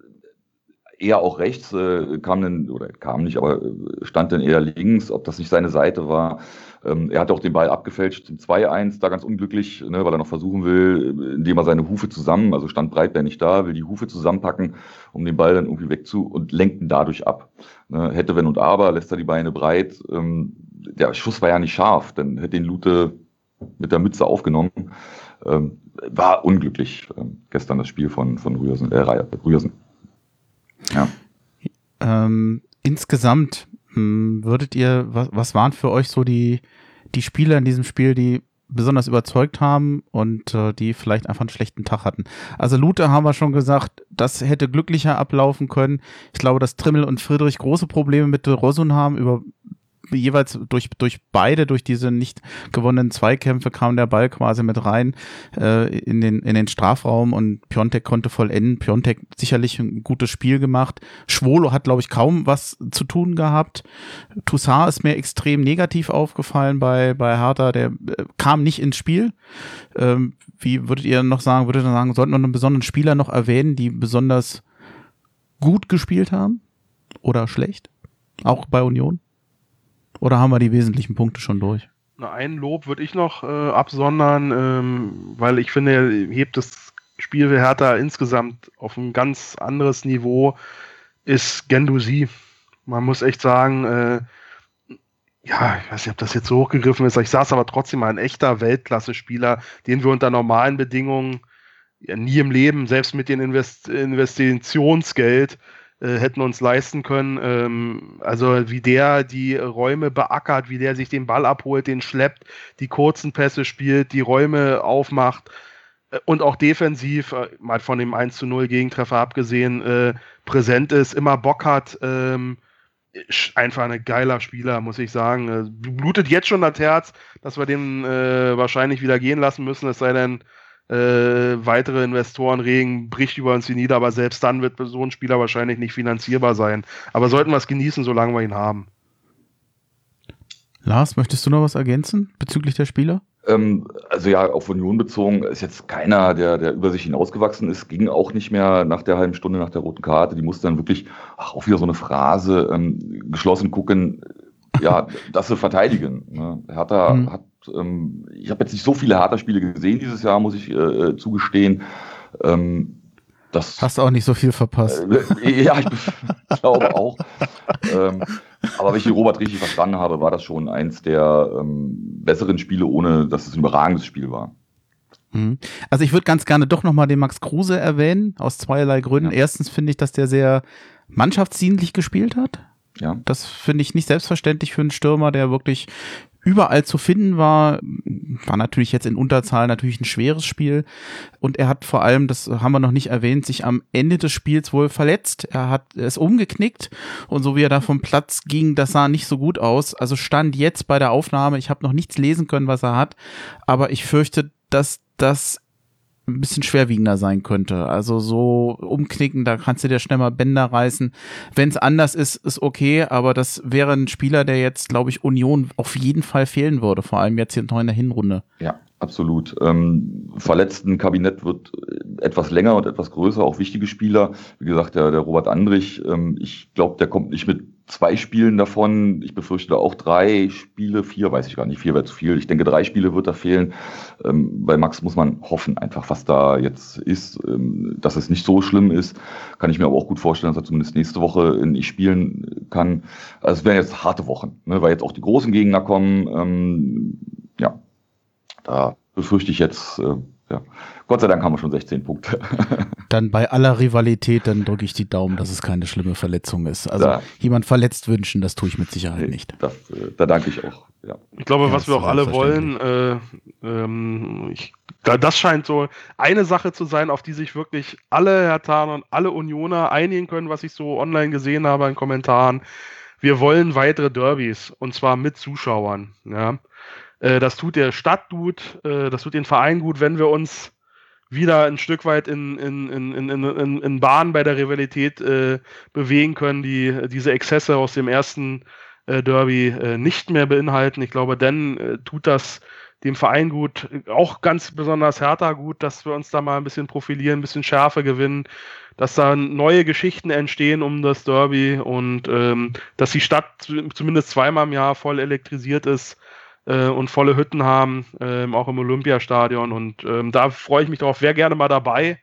S3: eher auch rechts, äh, kam dann, oder kam nicht, aber äh, stand dann eher links, ob das nicht seine Seite war. Ähm, er hat auch den Ball abgefälscht zum 2-1, da ganz unglücklich, ne, weil er noch versuchen will, indem er seine Hufe zusammen, also stand Breitbär nicht da, will die Hufe zusammenpacken, um den Ball dann irgendwie wegzu und lenken dadurch ab. Ne, hätte wenn und aber, lässt er die Beine breit. Ähm, der Schuss war ja nicht scharf, dann hätte den Lute mit der Mütze aufgenommen. Ähm, war unglücklich ähm, gestern das Spiel von, von Rührsen, äh, Rührsen.
S1: Ja. Ähm, insgesamt hm, würdet ihr, was, was waren für euch so die, die Spieler in diesem Spiel, die besonders überzeugt haben und äh, die vielleicht einfach einen schlechten Tag hatten. Also Lute haben wir schon gesagt, das hätte glücklicher ablaufen können. Ich glaube, dass Trimmel und Friedrich große Probleme mit Rosun haben, über jeweils durch, durch beide, durch diese nicht gewonnenen Zweikämpfe kam der Ball quasi mit rein äh, in, den, in den Strafraum und Piontek konnte vollenden. Piontek sicherlich ein gutes Spiel gemacht. Schwolo hat, glaube ich, kaum was zu tun gehabt. Toussaint ist mir extrem negativ aufgefallen bei, bei Hertha. Der äh, kam nicht ins Spiel. Ähm, wie würdet ihr noch sagen, würdet ihr sagen, sollten wir einen besonderen Spieler noch erwähnen, die besonders gut gespielt haben? Oder schlecht? Auch bei Union? Oder haben wir die wesentlichen Punkte schon durch?
S2: Ein Lob würde ich noch äh, absondern, ähm, weil ich finde, er hebt das Spiel für Hertha insgesamt auf ein ganz anderes Niveau, ist Gendusi. Man muss echt sagen, äh, ja, ich weiß nicht, ob das jetzt so hochgegriffen ist, ich saß aber trotzdem mal ein echter Weltklasse-Spieler, den wir unter normalen Bedingungen ja, nie im Leben, selbst mit dem Invest Investitionsgeld, hätten uns leisten können. Ähm, also wie der die Räume beackert, wie der sich den Ball abholt, den schleppt, die kurzen Pässe spielt, die Räume aufmacht äh, und auch defensiv, äh, mal von dem 1 zu 0 Gegentreffer abgesehen, äh, präsent ist, immer Bock hat. Ähm, einfach ein geiler Spieler, muss ich sagen. Äh, blutet jetzt schon das Herz, dass wir den äh, wahrscheinlich wieder gehen lassen müssen, es sei denn, äh, weitere Investoren regen, bricht über uns die nieder, aber selbst dann wird so ein Spieler wahrscheinlich nicht finanzierbar sein. Aber sollten wir es genießen, solange wir ihn haben.
S1: Lars, möchtest du noch was ergänzen bezüglich der Spieler?
S3: Ähm, also ja, auf Union bezogen ist jetzt keiner, der, der über sich hinausgewachsen ist, ging auch nicht mehr nach der halben Stunde nach der roten Karte. Die musste dann wirklich, ach, auch wieder so eine Phrase, ähm, geschlossen gucken, ja, dass sie verteidigen. Ne? Hertha mhm. hat ähm, ich habe jetzt nicht so viele Hertha-Spiele gesehen dieses Jahr, muss ich äh, äh zugestehen. Ähm,
S1: das, Hast auch nicht so viel verpasst.
S3: Äh, ja, ich <laughs> glaube auch. ähm, aber wenn ich Robert richtig verstanden habe, war das schon eins der ähm, besseren Spiele, ohne dass es ein überragendes Spiel war.
S1: Mhm. Also ich würde ganz gerne doch nochmal den Max Kruse erwähnen, aus zweierlei Gründen. Ja. Erstens finde ich, dass der sehr mannschaftsdienlich gespielt hat. Ja. Das finde ich nicht selbstverständlich für einen Stürmer, der wirklich überall zu finden war. War natürlich jetzt in Unterzahl natürlich ein schweres Spiel. Und er hat vor allem, das haben wir noch nicht erwähnt, sich am Ende des Spiels wohl verletzt. Er hat es umgeknickt und so wie er da vom Platz ging, das sah nicht so gut aus. Also stand jetzt bei der Aufnahme, ich habe noch nichts lesen können, was er hat, aber ich fürchte, dass das ein bisschen schwerwiegender sein könnte. Also so umknicken, da kannst du dir schnell mal Bänder reißen. Wenn es anders ist, ist okay, aber das wäre ein Spieler, der jetzt, glaube ich, Union auf jeden Fall fehlen würde, vor allem jetzt hier noch in der Hinrunde.
S3: Ja, absolut. Ähm, verletzten Kabinett wird etwas länger und etwas größer, auch wichtige Spieler. Wie gesagt, der, der Robert Andrich, ähm, ich glaube, der kommt nicht mit zwei Spielen davon. Ich befürchte auch drei Spiele, vier, weiß ich gar nicht, vier wäre zu viel. Ich denke, drei Spiele wird da fehlen. Ähm, bei Max muss man hoffen, einfach, was da jetzt ist, ähm, dass es nicht so schlimm ist. Kann ich mir aber auch gut vorstellen, dass er zumindest nächste Woche nicht spielen kann. Also es wären jetzt harte Wochen, ne, weil jetzt auch die großen Gegner kommen. Ähm, ja, da befürchte ich jetzt, äh, ja. Gott sei Dank haben wir schon 16 Punkte. <laughs>
S1: dann bei aller Rivalität, dann drücke ich die Daumen, dass es keine schlimme Verletzung ist. Also da, jemand verletzt wünschen, das tue ich mit Sicherheit nee, nicht.
S3: Das, äh, da danke ich auch. Ja.
S2: Ich glaube, ja, was wir auch alle wollen, äh, ähm, ich, das scheint so eine Sache zu sein, auf die sich wirklich alle Herr Hertaner und alle Unioner einigen können, was ich so online gesehen habe in Kommentaren. Wir wollen weitere Derbys und zwar mit Zuschauern. Ja. Äh, das tut der Stadt gut, äh, das tut den Verein gut, wenn wir uns wieder ein Stück weit in, in, in, in, in, Bahn bei der Rivalität äh, bewegen können, die diese Exzesse aus dem ersten äh, Derby äh, nicht mehr beinhalten. Ich glaube, dann tut das dem Verein gut, auch ganz besonders Hertha gut, dass wir uns da mal ein bisschen profilieren, ein bisschen Schärfe gewinnen, dass da neue Geschichten entstehen um das Derby und ähm, dass die Stadt zumindest zweimal im Jahr voll elektrisiert ist äh, und volle Hütten haben, ähm, auch im Olympiastadion. Und ähm, da freue ich mich drauf, wäre gerne mal dabei.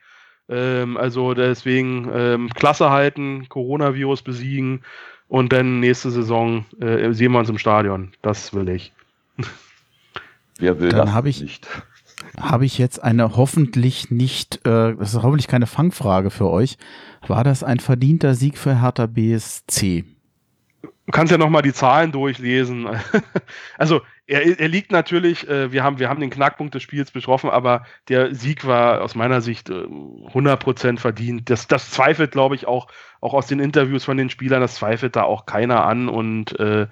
S2: Ähm, also deswegen ähm, Klasse halten, Coronavirus besiegen und dann nächste Saison äh, sehen wir uns im Stadion. Das will ich. <laughs>
S3: Wer will
S1: dann das ich, nicht? Habe ich jetzt eine hoffentlich nicht, äh, das ist hoffentlich keine Fangfrage für euch. War das ein verdienter Sieg für Hertha BSC?
S2: Du kannst ja nochmal die Zahlen durchlesen. <laughs> also er, er liegt natürlich, äh, wir, haben, wir haben den Knackpunkt des Spiels betroffen, aber der Sieg war aus meiner Sicht äh, 100% verdient. Das, das zweifelt, glaube ich, auch, auch aus den Interviews von den Spielern, das zweifelt da auch keiner an und äh,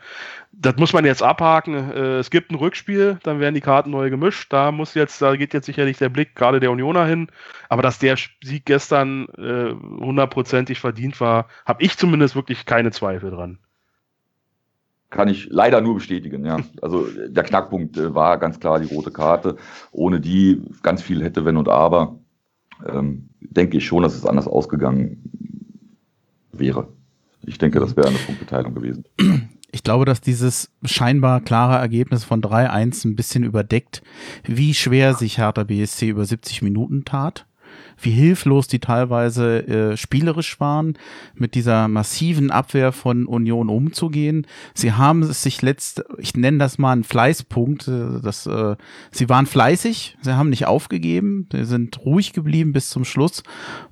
S2: das muss man jetzt abhaken. Äh, es gibt ein Rückspiel, dann werden die Karten neu gemischt. Da muss jetzt, da geht jetzt sicherlich der Blick gerade der Unioner hin. Aber dass der Sieg gestern äh, hundertprozentig verdient war, habe ich zumindest wirklich keine Zweifel dran
S3: kann ich leider nur bestätigen. Ja. Also der Knackpunkt äh, war ganz klar die rote Karte. Ohne die ganz viel hätte, wenn und aber, ähm, denke ich schon, dass es anders ausgegangen wäre. Ich denke, das wäre eine Punkteteilung gewesen.
S1: Ich glaube, dass dieses scheinbar klare Ergebnis von 3-1 ein bisschen überdeckt, wie schwer sich Hertha BSC über 70 Minuten tat wie hilflos die teilweise äh, spielerisch waren, mit dieser massiven Abwehr von Union umzugehen. Sie haben es sich letzt, ich nenne das mal einen Fleißpunkt, äh, das, äh, sie waren fleißig, sie haben nicht aufgegeben, sie sind ruhig geblieben bis zum Schluss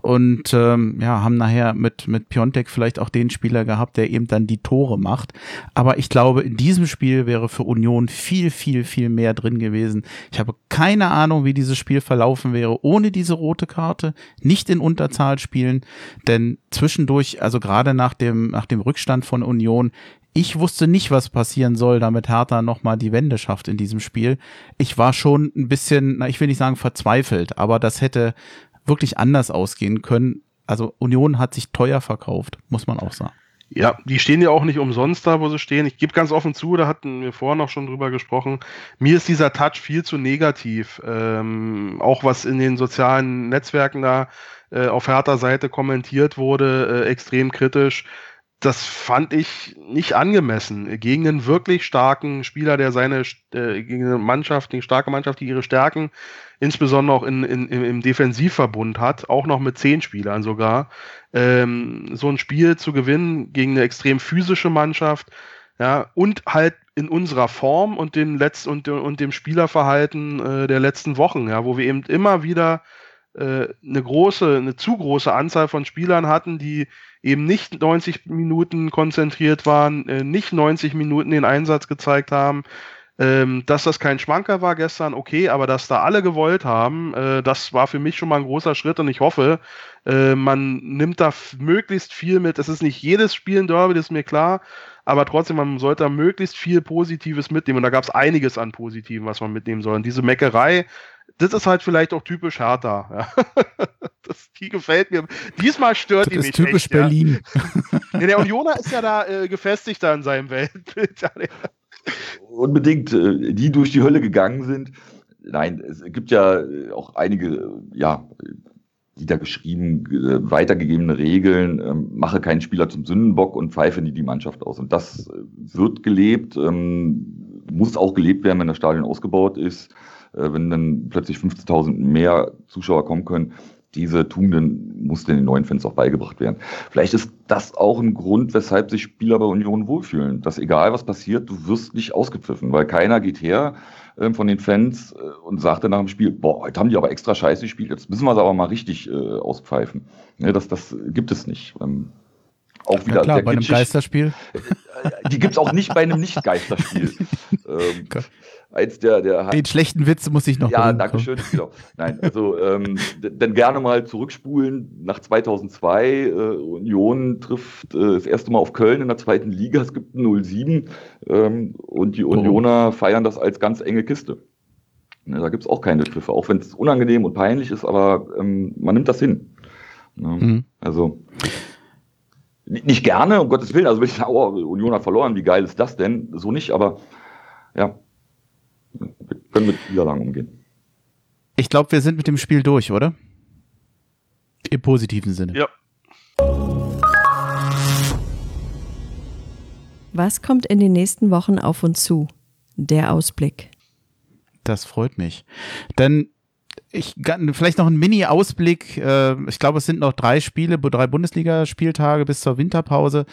S1: und ähm, ja, haben nachher mit, mit Piontek vielleicht auch den Spieler gehabt, der eben dann die Tore macht. Aber ich glaube, in diesem Spiel wäre für Union viel, viel, viel mehr drin gewesen. Ich habe keine Ahnung, wie dieses Spiel verlaufen wäre ohne diese rote Karte. Karte, nicht in Unterzahl spielen, denn zwischendurch, also gerade nach dem, nach dem Rückstand von Union, ich wusste nicht, was passieren soll, damit Hertha nochmal die Wende schafft in diesem Spiel. Ich war schon ein bisschen, na, ich will nicht sagen verzweifelt, aber das hätte wirklich anders ausgehen können. Also Union hat sich teuer verkauft, muss man auch sagen.
S2: Ja, die stehen ja auch nicht umsonst da, wo sie stehen. Ich gebe ganz offen zu, da hatten wir vorher noch schon drüber gesprochen. Mir ist dieser Touch viel zu negativ. Ähm, auch was in den sozialen Netzwerken da äh, auf härter Seite kommentiert wurde, äh, extrem kritisch. Das fand ich nicht angemessen. Gegen einen wirklich starken Spieler, der seine, äh, gegen eine Mannschaft, eine starke Mannschaft, die ihre Stärken insbesondere auch in, in, im Defensivverbund hat, auch noch mit zehn Spielern sogar, ähm, so ein Spiel zu gewinnen gegen eine extrem physische Mannschaft, ja, und halt in unserer Form und dem Letz und, und dem Spielerverhalten äh, der letzten Wochen, ja, wo wir eben immer wieder eine große, eine zu große Anzahl von Spielern hatten, die eben nicht 90 Minuten konzentriert waren, äh, nicht 90 Minuten den Einsatz gezeigt haben, ähm, dass das kein Schmanker war gestern, okay, aber dass da alle gewollt haben, äh, das war für mich schon mal ein großer Schritt und ich hoffe, äh, man nimmt da möglichst viel mit. Es ist nicht jedes Spiel ein Derby, das ist mir klar, aber trotzdem, man sollte da möglichst viel Positives mitnehmen und da gab es einiges an Positiven, was man mitnehmen soll. Und diese Meckerei, das ist halt vielleicht auch typisch Hertha. Ja. <laughs> Das, die gefällt mir. Diesmal stört das die
S1: mich. Das ist typisch echt, Berlin.
S2: Ja. <laughs> ja, der Unioner ist ja da äh, gefestigter in seinem Weltbild.
S3: unbedingt, äh, die durch die Hölle gegangen sind. Nein, es gibt ja auch einige, ja, niedergeschrieben, äh, weitergegebene Regeln, ähm, mache keinen Spieler zum Sündenbock und pfeife nie die Mannschaft aus. Und das äh, wird gelebt, ähm, muss auch gelebt werden, wenn das Stadion ausgebaut ist, äh, wenn dann plötzlich 15.000 mehr Zuschauer kommen können. Diese Tugenden muss den neuen Fans auch beigebracht werden. Vielleicht ist das auch ein Grund, weshalb sich Spieler bei Union wohlfühlen. Dass egal was passiert, du wirst nicht ausgepfiffen, weil keiner geht her, von den Fans äh, und sagte nach dem Spiel, boah, heute haben die aber extra scheiße gespielt, jetzt müssen wir es aber mal richtig äh, auspfeifen. Ja, das, das gibt es nicht. Ähm,
S1: auch wieder ja klar, bei einem Geisterspiel.
S3: Äh, die gibt es auch nicht bei einem Nicht-Geisterspiel. <laughs> ähm, eins der, der
S1: Den schlechten Witz muss ich noch
S3: Ja, danke schön. Genau. Nein, also ähm, dann gerne mal zurückspulen nach 2002. Äh, Union trifft äh, das erste Mal auf Köln in der zweiten Liga. Es gibt ein 07 ähm, und die Unioner oh. feiern das als ganz enge Kiste. Ne, da gibt es auch keine Triffe, auch wenn es unangenehm und peinlich ist, aber ähm, man nimmt das hin. Ne? Mhm. Also nicht gerne, um Gottes Willen. Also wenn ich <laughs> sage, oh, Union hat verloren, wie geil ist das denn? So nicht, aber ja, wir können mit Niederlagen umgehen.
S1: Ich glaube, wir sind mit dem Spiel durch, oder? Im positiven Sinne.
S2: Ja.
S4: Was kommt in den nächsten Wochen auf uns zu? Der Ausblick.
S1: Das freut mich. Dann ich vielleicht noch ein Mini-Ausblick. Äh, ich glaube, es sind noch drei Spiele, drei Bundesligaspieltage bis zur Winterpause.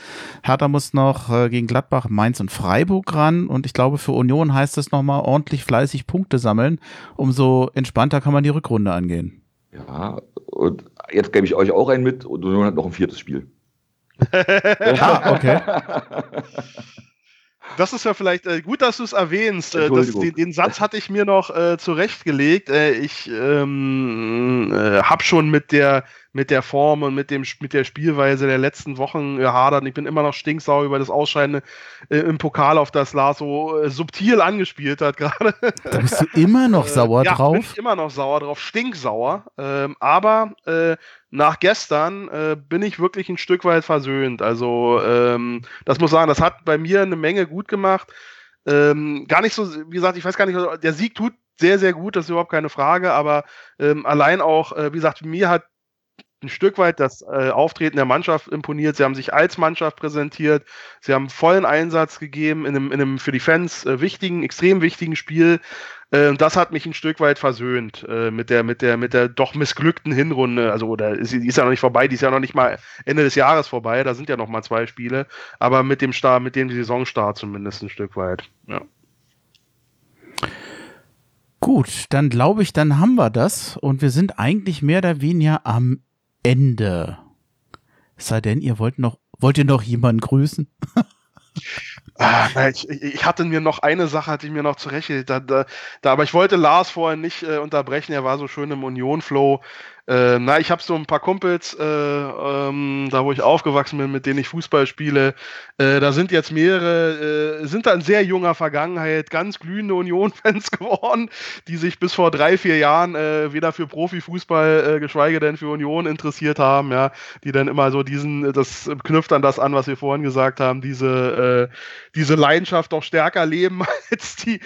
S1: Hertha muss noch äh, gegen Gladbach, Mainz und Freiburg ran. Und ich glaube, für Union heißt es nochmal ordentlich fleißig Punkte sammeln. Umso entspannter kann man die Rückrunde angehen.
S3: Ja, und jetzt gebe ich euch auch einen mit. Und Union hat noch ein viertes Spiel. <laughs>
S1: ah, okay. <laughs>
S2: Das ist ja vielleicht äh, gut, dass du es erwähnst. Äh, das, den, den, Satz hatte ich mir noch äh, zurechtgelegt. Äh, ich ähm, äh, habe schon mit der mit der Form und mit dem mit der Spielweise der letzten Wochen gehadert. Ich bin immer noch stinksauer über das Ausscheiden äh, im Pokal, auf das Lars so subtil angespielt hat <laughs> gerade.
S1: Da bist du immer noch sauer
S2: ja,
S1: drauf?
S2: Bin ich immer noch sauer drauf, stinksauer. Ähm, aber nach gestern äh, bin ich wirklich ein Stück weit versöhnt. Also, ähm, das muss sagen, das hat bei mir eine Menge gut gemacht. Ähm, gar nicht so, wie gesagt, ich weiß gar nicht, der Sieg tut sehr, sehr gut, das ist überhaupt keine Frage, aber ähm, allein auch, äh, wie gesagt, mir hat ein Stück weit das äh, Auftreten der Mannschaft imponiert. Sie haben sich als Mannschaft präsentiert. Sie haben vollen Einsatz gegeben in einem, in einem für die Fans äh, wichtigen, extrem wichtigen Spiel. Äh, das hat mich ein Stück weit versöhnt äh, mit der, mit der, mit der doch missglückten Hinrunde. Also, oder die ist ja noch nicht vorbei, die ist ja noch nicht mal Ende des Jahres vorbei. Da sind ja noch mal zwei Spiele. Aber mit dem Start, mit dem Saisonstart zumindest ein Stück weit. Ja.
S1: Gut, dann glaube ich, dann haben wir das und wir sind eigentlich mehr oder weniger am Ende. Es sei denn, ihr wollt noch, wollt ihr noch jemanden grüßen? <laughs>
S2: Ah, ich, ich, hatte mir noch eine Sache, hatte ich mir noch zurechtgelegt, da, da, da, aber ich wollte Lars vorher nicht äh, unterbrechen, er war so schön im Union-Flow. Äh, na, ich habe so ein paar Kumpels, äh, ähm, da wo ich aufgewachsen bin, mit denen ich Fußball spiele. Äh, da sind jetzt mehrere, äh, sind da in sehr junger Vergangenheit ganz glühende Union-Fans <laughs> geworden, die sich bis vor drei, vier Jahren äh, weder für Profifußball, äh, geschweige denn für Union interessiert haben, ja, die dann immer so diesen, das knüpft an das an, was wir vorhin gesagt haben, diese, diese Leidenschaft doch stärker leben <laughs> als die,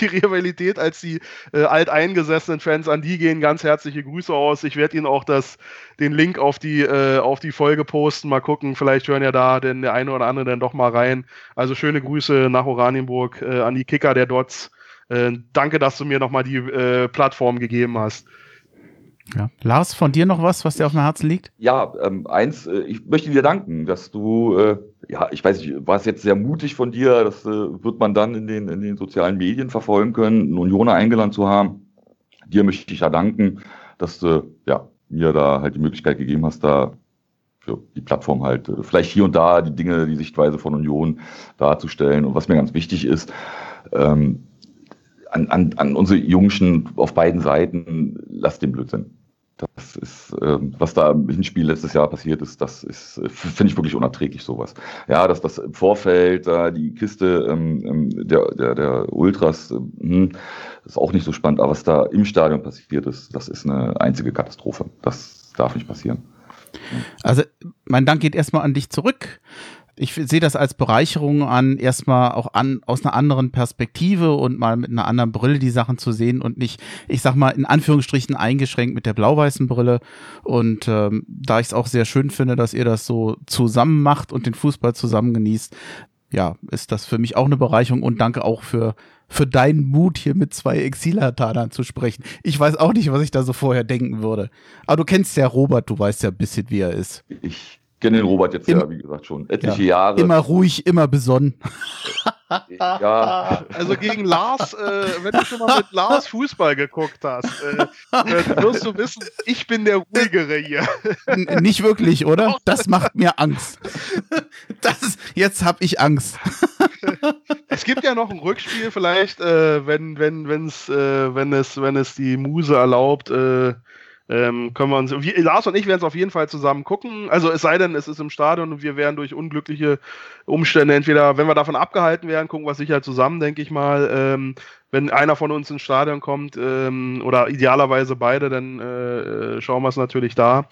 S2: die Rivalität, als die alteingesessenen Fans. An die gehen ganz herzliche Grüße aus aus. Ich werde Ihnen auch das, den Link auf die, äh, auf die Folge posten. Mal gucken, vielleicht hören ja da denn der eine oder andere dann doch mal rein. Also schöne Grüße nach Oranienburg äh, an die Kicker der Dots. Äh, danke, dass du mir nochmal die äh, Plattform gegeben hast.
S1: Ja. Lars, von dir noch was, was dir auf dem Herzen liegt?
S3: Ja, ähm, eins, äh, ich möchte dir danken, dass du, äh, ja, ich weiß nicht, war es jetzt sehr mutig von dir, das äh, wird man dann in den, in den sozialen Medien verfolgen können, einen Unioner eingeladen zu haben. Dir möchte ich ja danken dass du ja, mir da halt die Möglichkeit gegeben hast, da für die Plattform halt äh, vielleicht hier und da die Dinge, die Sichtweise von Union darzustellen. Und was mir ganz wichtig ist, ähm, an, an, an unsere Jungschen auf beiden Seiten, lasst den Blödsinn. Das ist, ähm, was da im Hinspiel letztes Jahr passiert ist, das ist, äh, finde ich wirklich unerträglich, sowas. Ja, dass das im Vorfeld, da die Kiste ähm, ähm der, der, der Ultras, hm, ist auch nicht so spannend, aber was da im Stadion passiert ist, das ist eine einzige Katastrophe. Das darf nicht passieren.
S1: Also, mein Dank geht erstmal an dich zurück. Ich sehe das als Bereicherung an, erstmal auch an, aus einer anderen Perspektive und mal mit einer anderen Brille die Sachen zu sehen und nicht, ich sag mal, in Anführungsstrichen eingeschränkt mit der blau-weißen Brille. Und ähm, da ich es auch sehr schön finde, dass ihr das so zusammen macht und den Fußball zusammen genießt, ja, ist das für mich auch eine Bereicherung und danke auch für, für deinen Mut, hier mit zwei Exilhatanern zu sprechen. Ich weiß auch nicht, was ich da so vorher denken würde. Aber du kennst ja Robert, du weißt ja ein bisschen, wie er ist.
S3: Ich kenne den Robert jetzt Im, ja, wie gesagt, schon etliche ja, Jahre.
S1: Immer ruhig, immer besonnen.
S2: ja. <laughs> Also gegen Lars, äh, wenn du schon mal mit Lars Fußball geguckt hast, äh, äh, wirst du wissen, ich bin der Ruhigere hier.
S1: N nicht wirklich, oder? Das macht mir Angst. Das, jetzt habe ich Angst.
S2: Es gibt ja noch ein Rückspiel, vielleicht, äh, wenn, wenn, wenn's, äh, wenn, es, wenn es die Muse erlaubt, äh, ähm, können wir uns, wie, Lars und ich werden es auf jeden Fall zusammen gucken. Also es sei denn, es ist im Stadion und wir werden durch unglückliche Umstände entweder, wenn wir davon abgehalten werden, gucken wir sicher zusammen, denke ich mal. Ähm, wenn einer von uns ins Stadion kommt ähm, oder idealerweise beide, dann äh, schauen wir es natürlich da.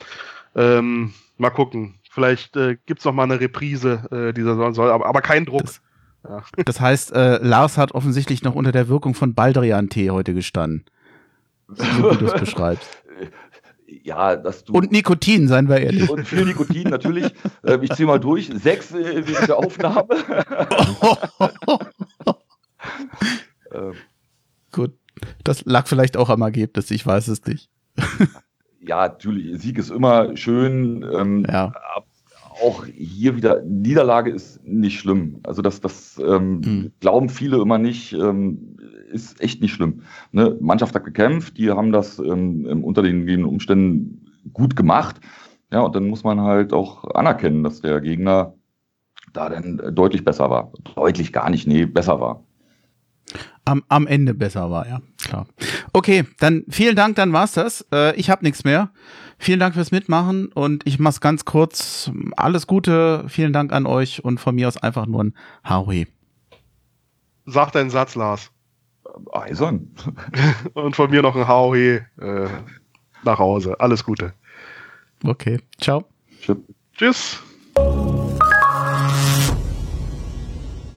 S2: Ähm, mal gucken. Vielleicht äh, gibt es noch mal eine Reprise äh, dieser Saison, aber, aber kein Druck.
S1: Das, ja. das heißt, äh, Lars hat offensichtlich noch unter der Wirkung von Baldrian-Tee heute gestanden. So wie du es beschreibst
S3: ja, dass du.
S1: Und Nikotin, seien wir ehrlich.
S3: Und viel Nikotin, natürlich. Äh, ich ziehe mal durch. Sechs äh, während der Aufnahme. <laughs>
S1: ähm. Gut. Das lag vielleicht auch am Ergebnis, ich weiß es nicht.
S3: ja, natürlich, Sieg ist immer schön. Ähm,
S1: ja.
S3: Auch hier wieder, Niederlage ist nicht schlimm. Also das, das ähm, hm. glauben viele immer nicht. Ähm, ist echt nicht schlimm. Ne? Mannschaft hat gekämpft, die haben das ähm, unter den Umständen gut gemacht. Ja, und dann muss man halt auch anerkennen, dass der Gegner da dann deutlich besser war. Deutlich gar nicht, nee, besser war.
S1: Am, am Ende besser war, ja, klar. Okay, dann vielen Dank, dann war's das. Äh, ich habe nichts mehr. Vielen Dank fürs Mitmachen und ich mach's ganz kurz. Alles Gute, vielen Dank an euch und von mir aus einfach nur ein Haui.
S2: Sag deinen Satz, Lars.
S3: Eisern. <laughs>
S2: Und von mir noch ein HOE äh, nach Hause. Alles Gute.
S1: Okay. Ciao.
S2: Tschüss.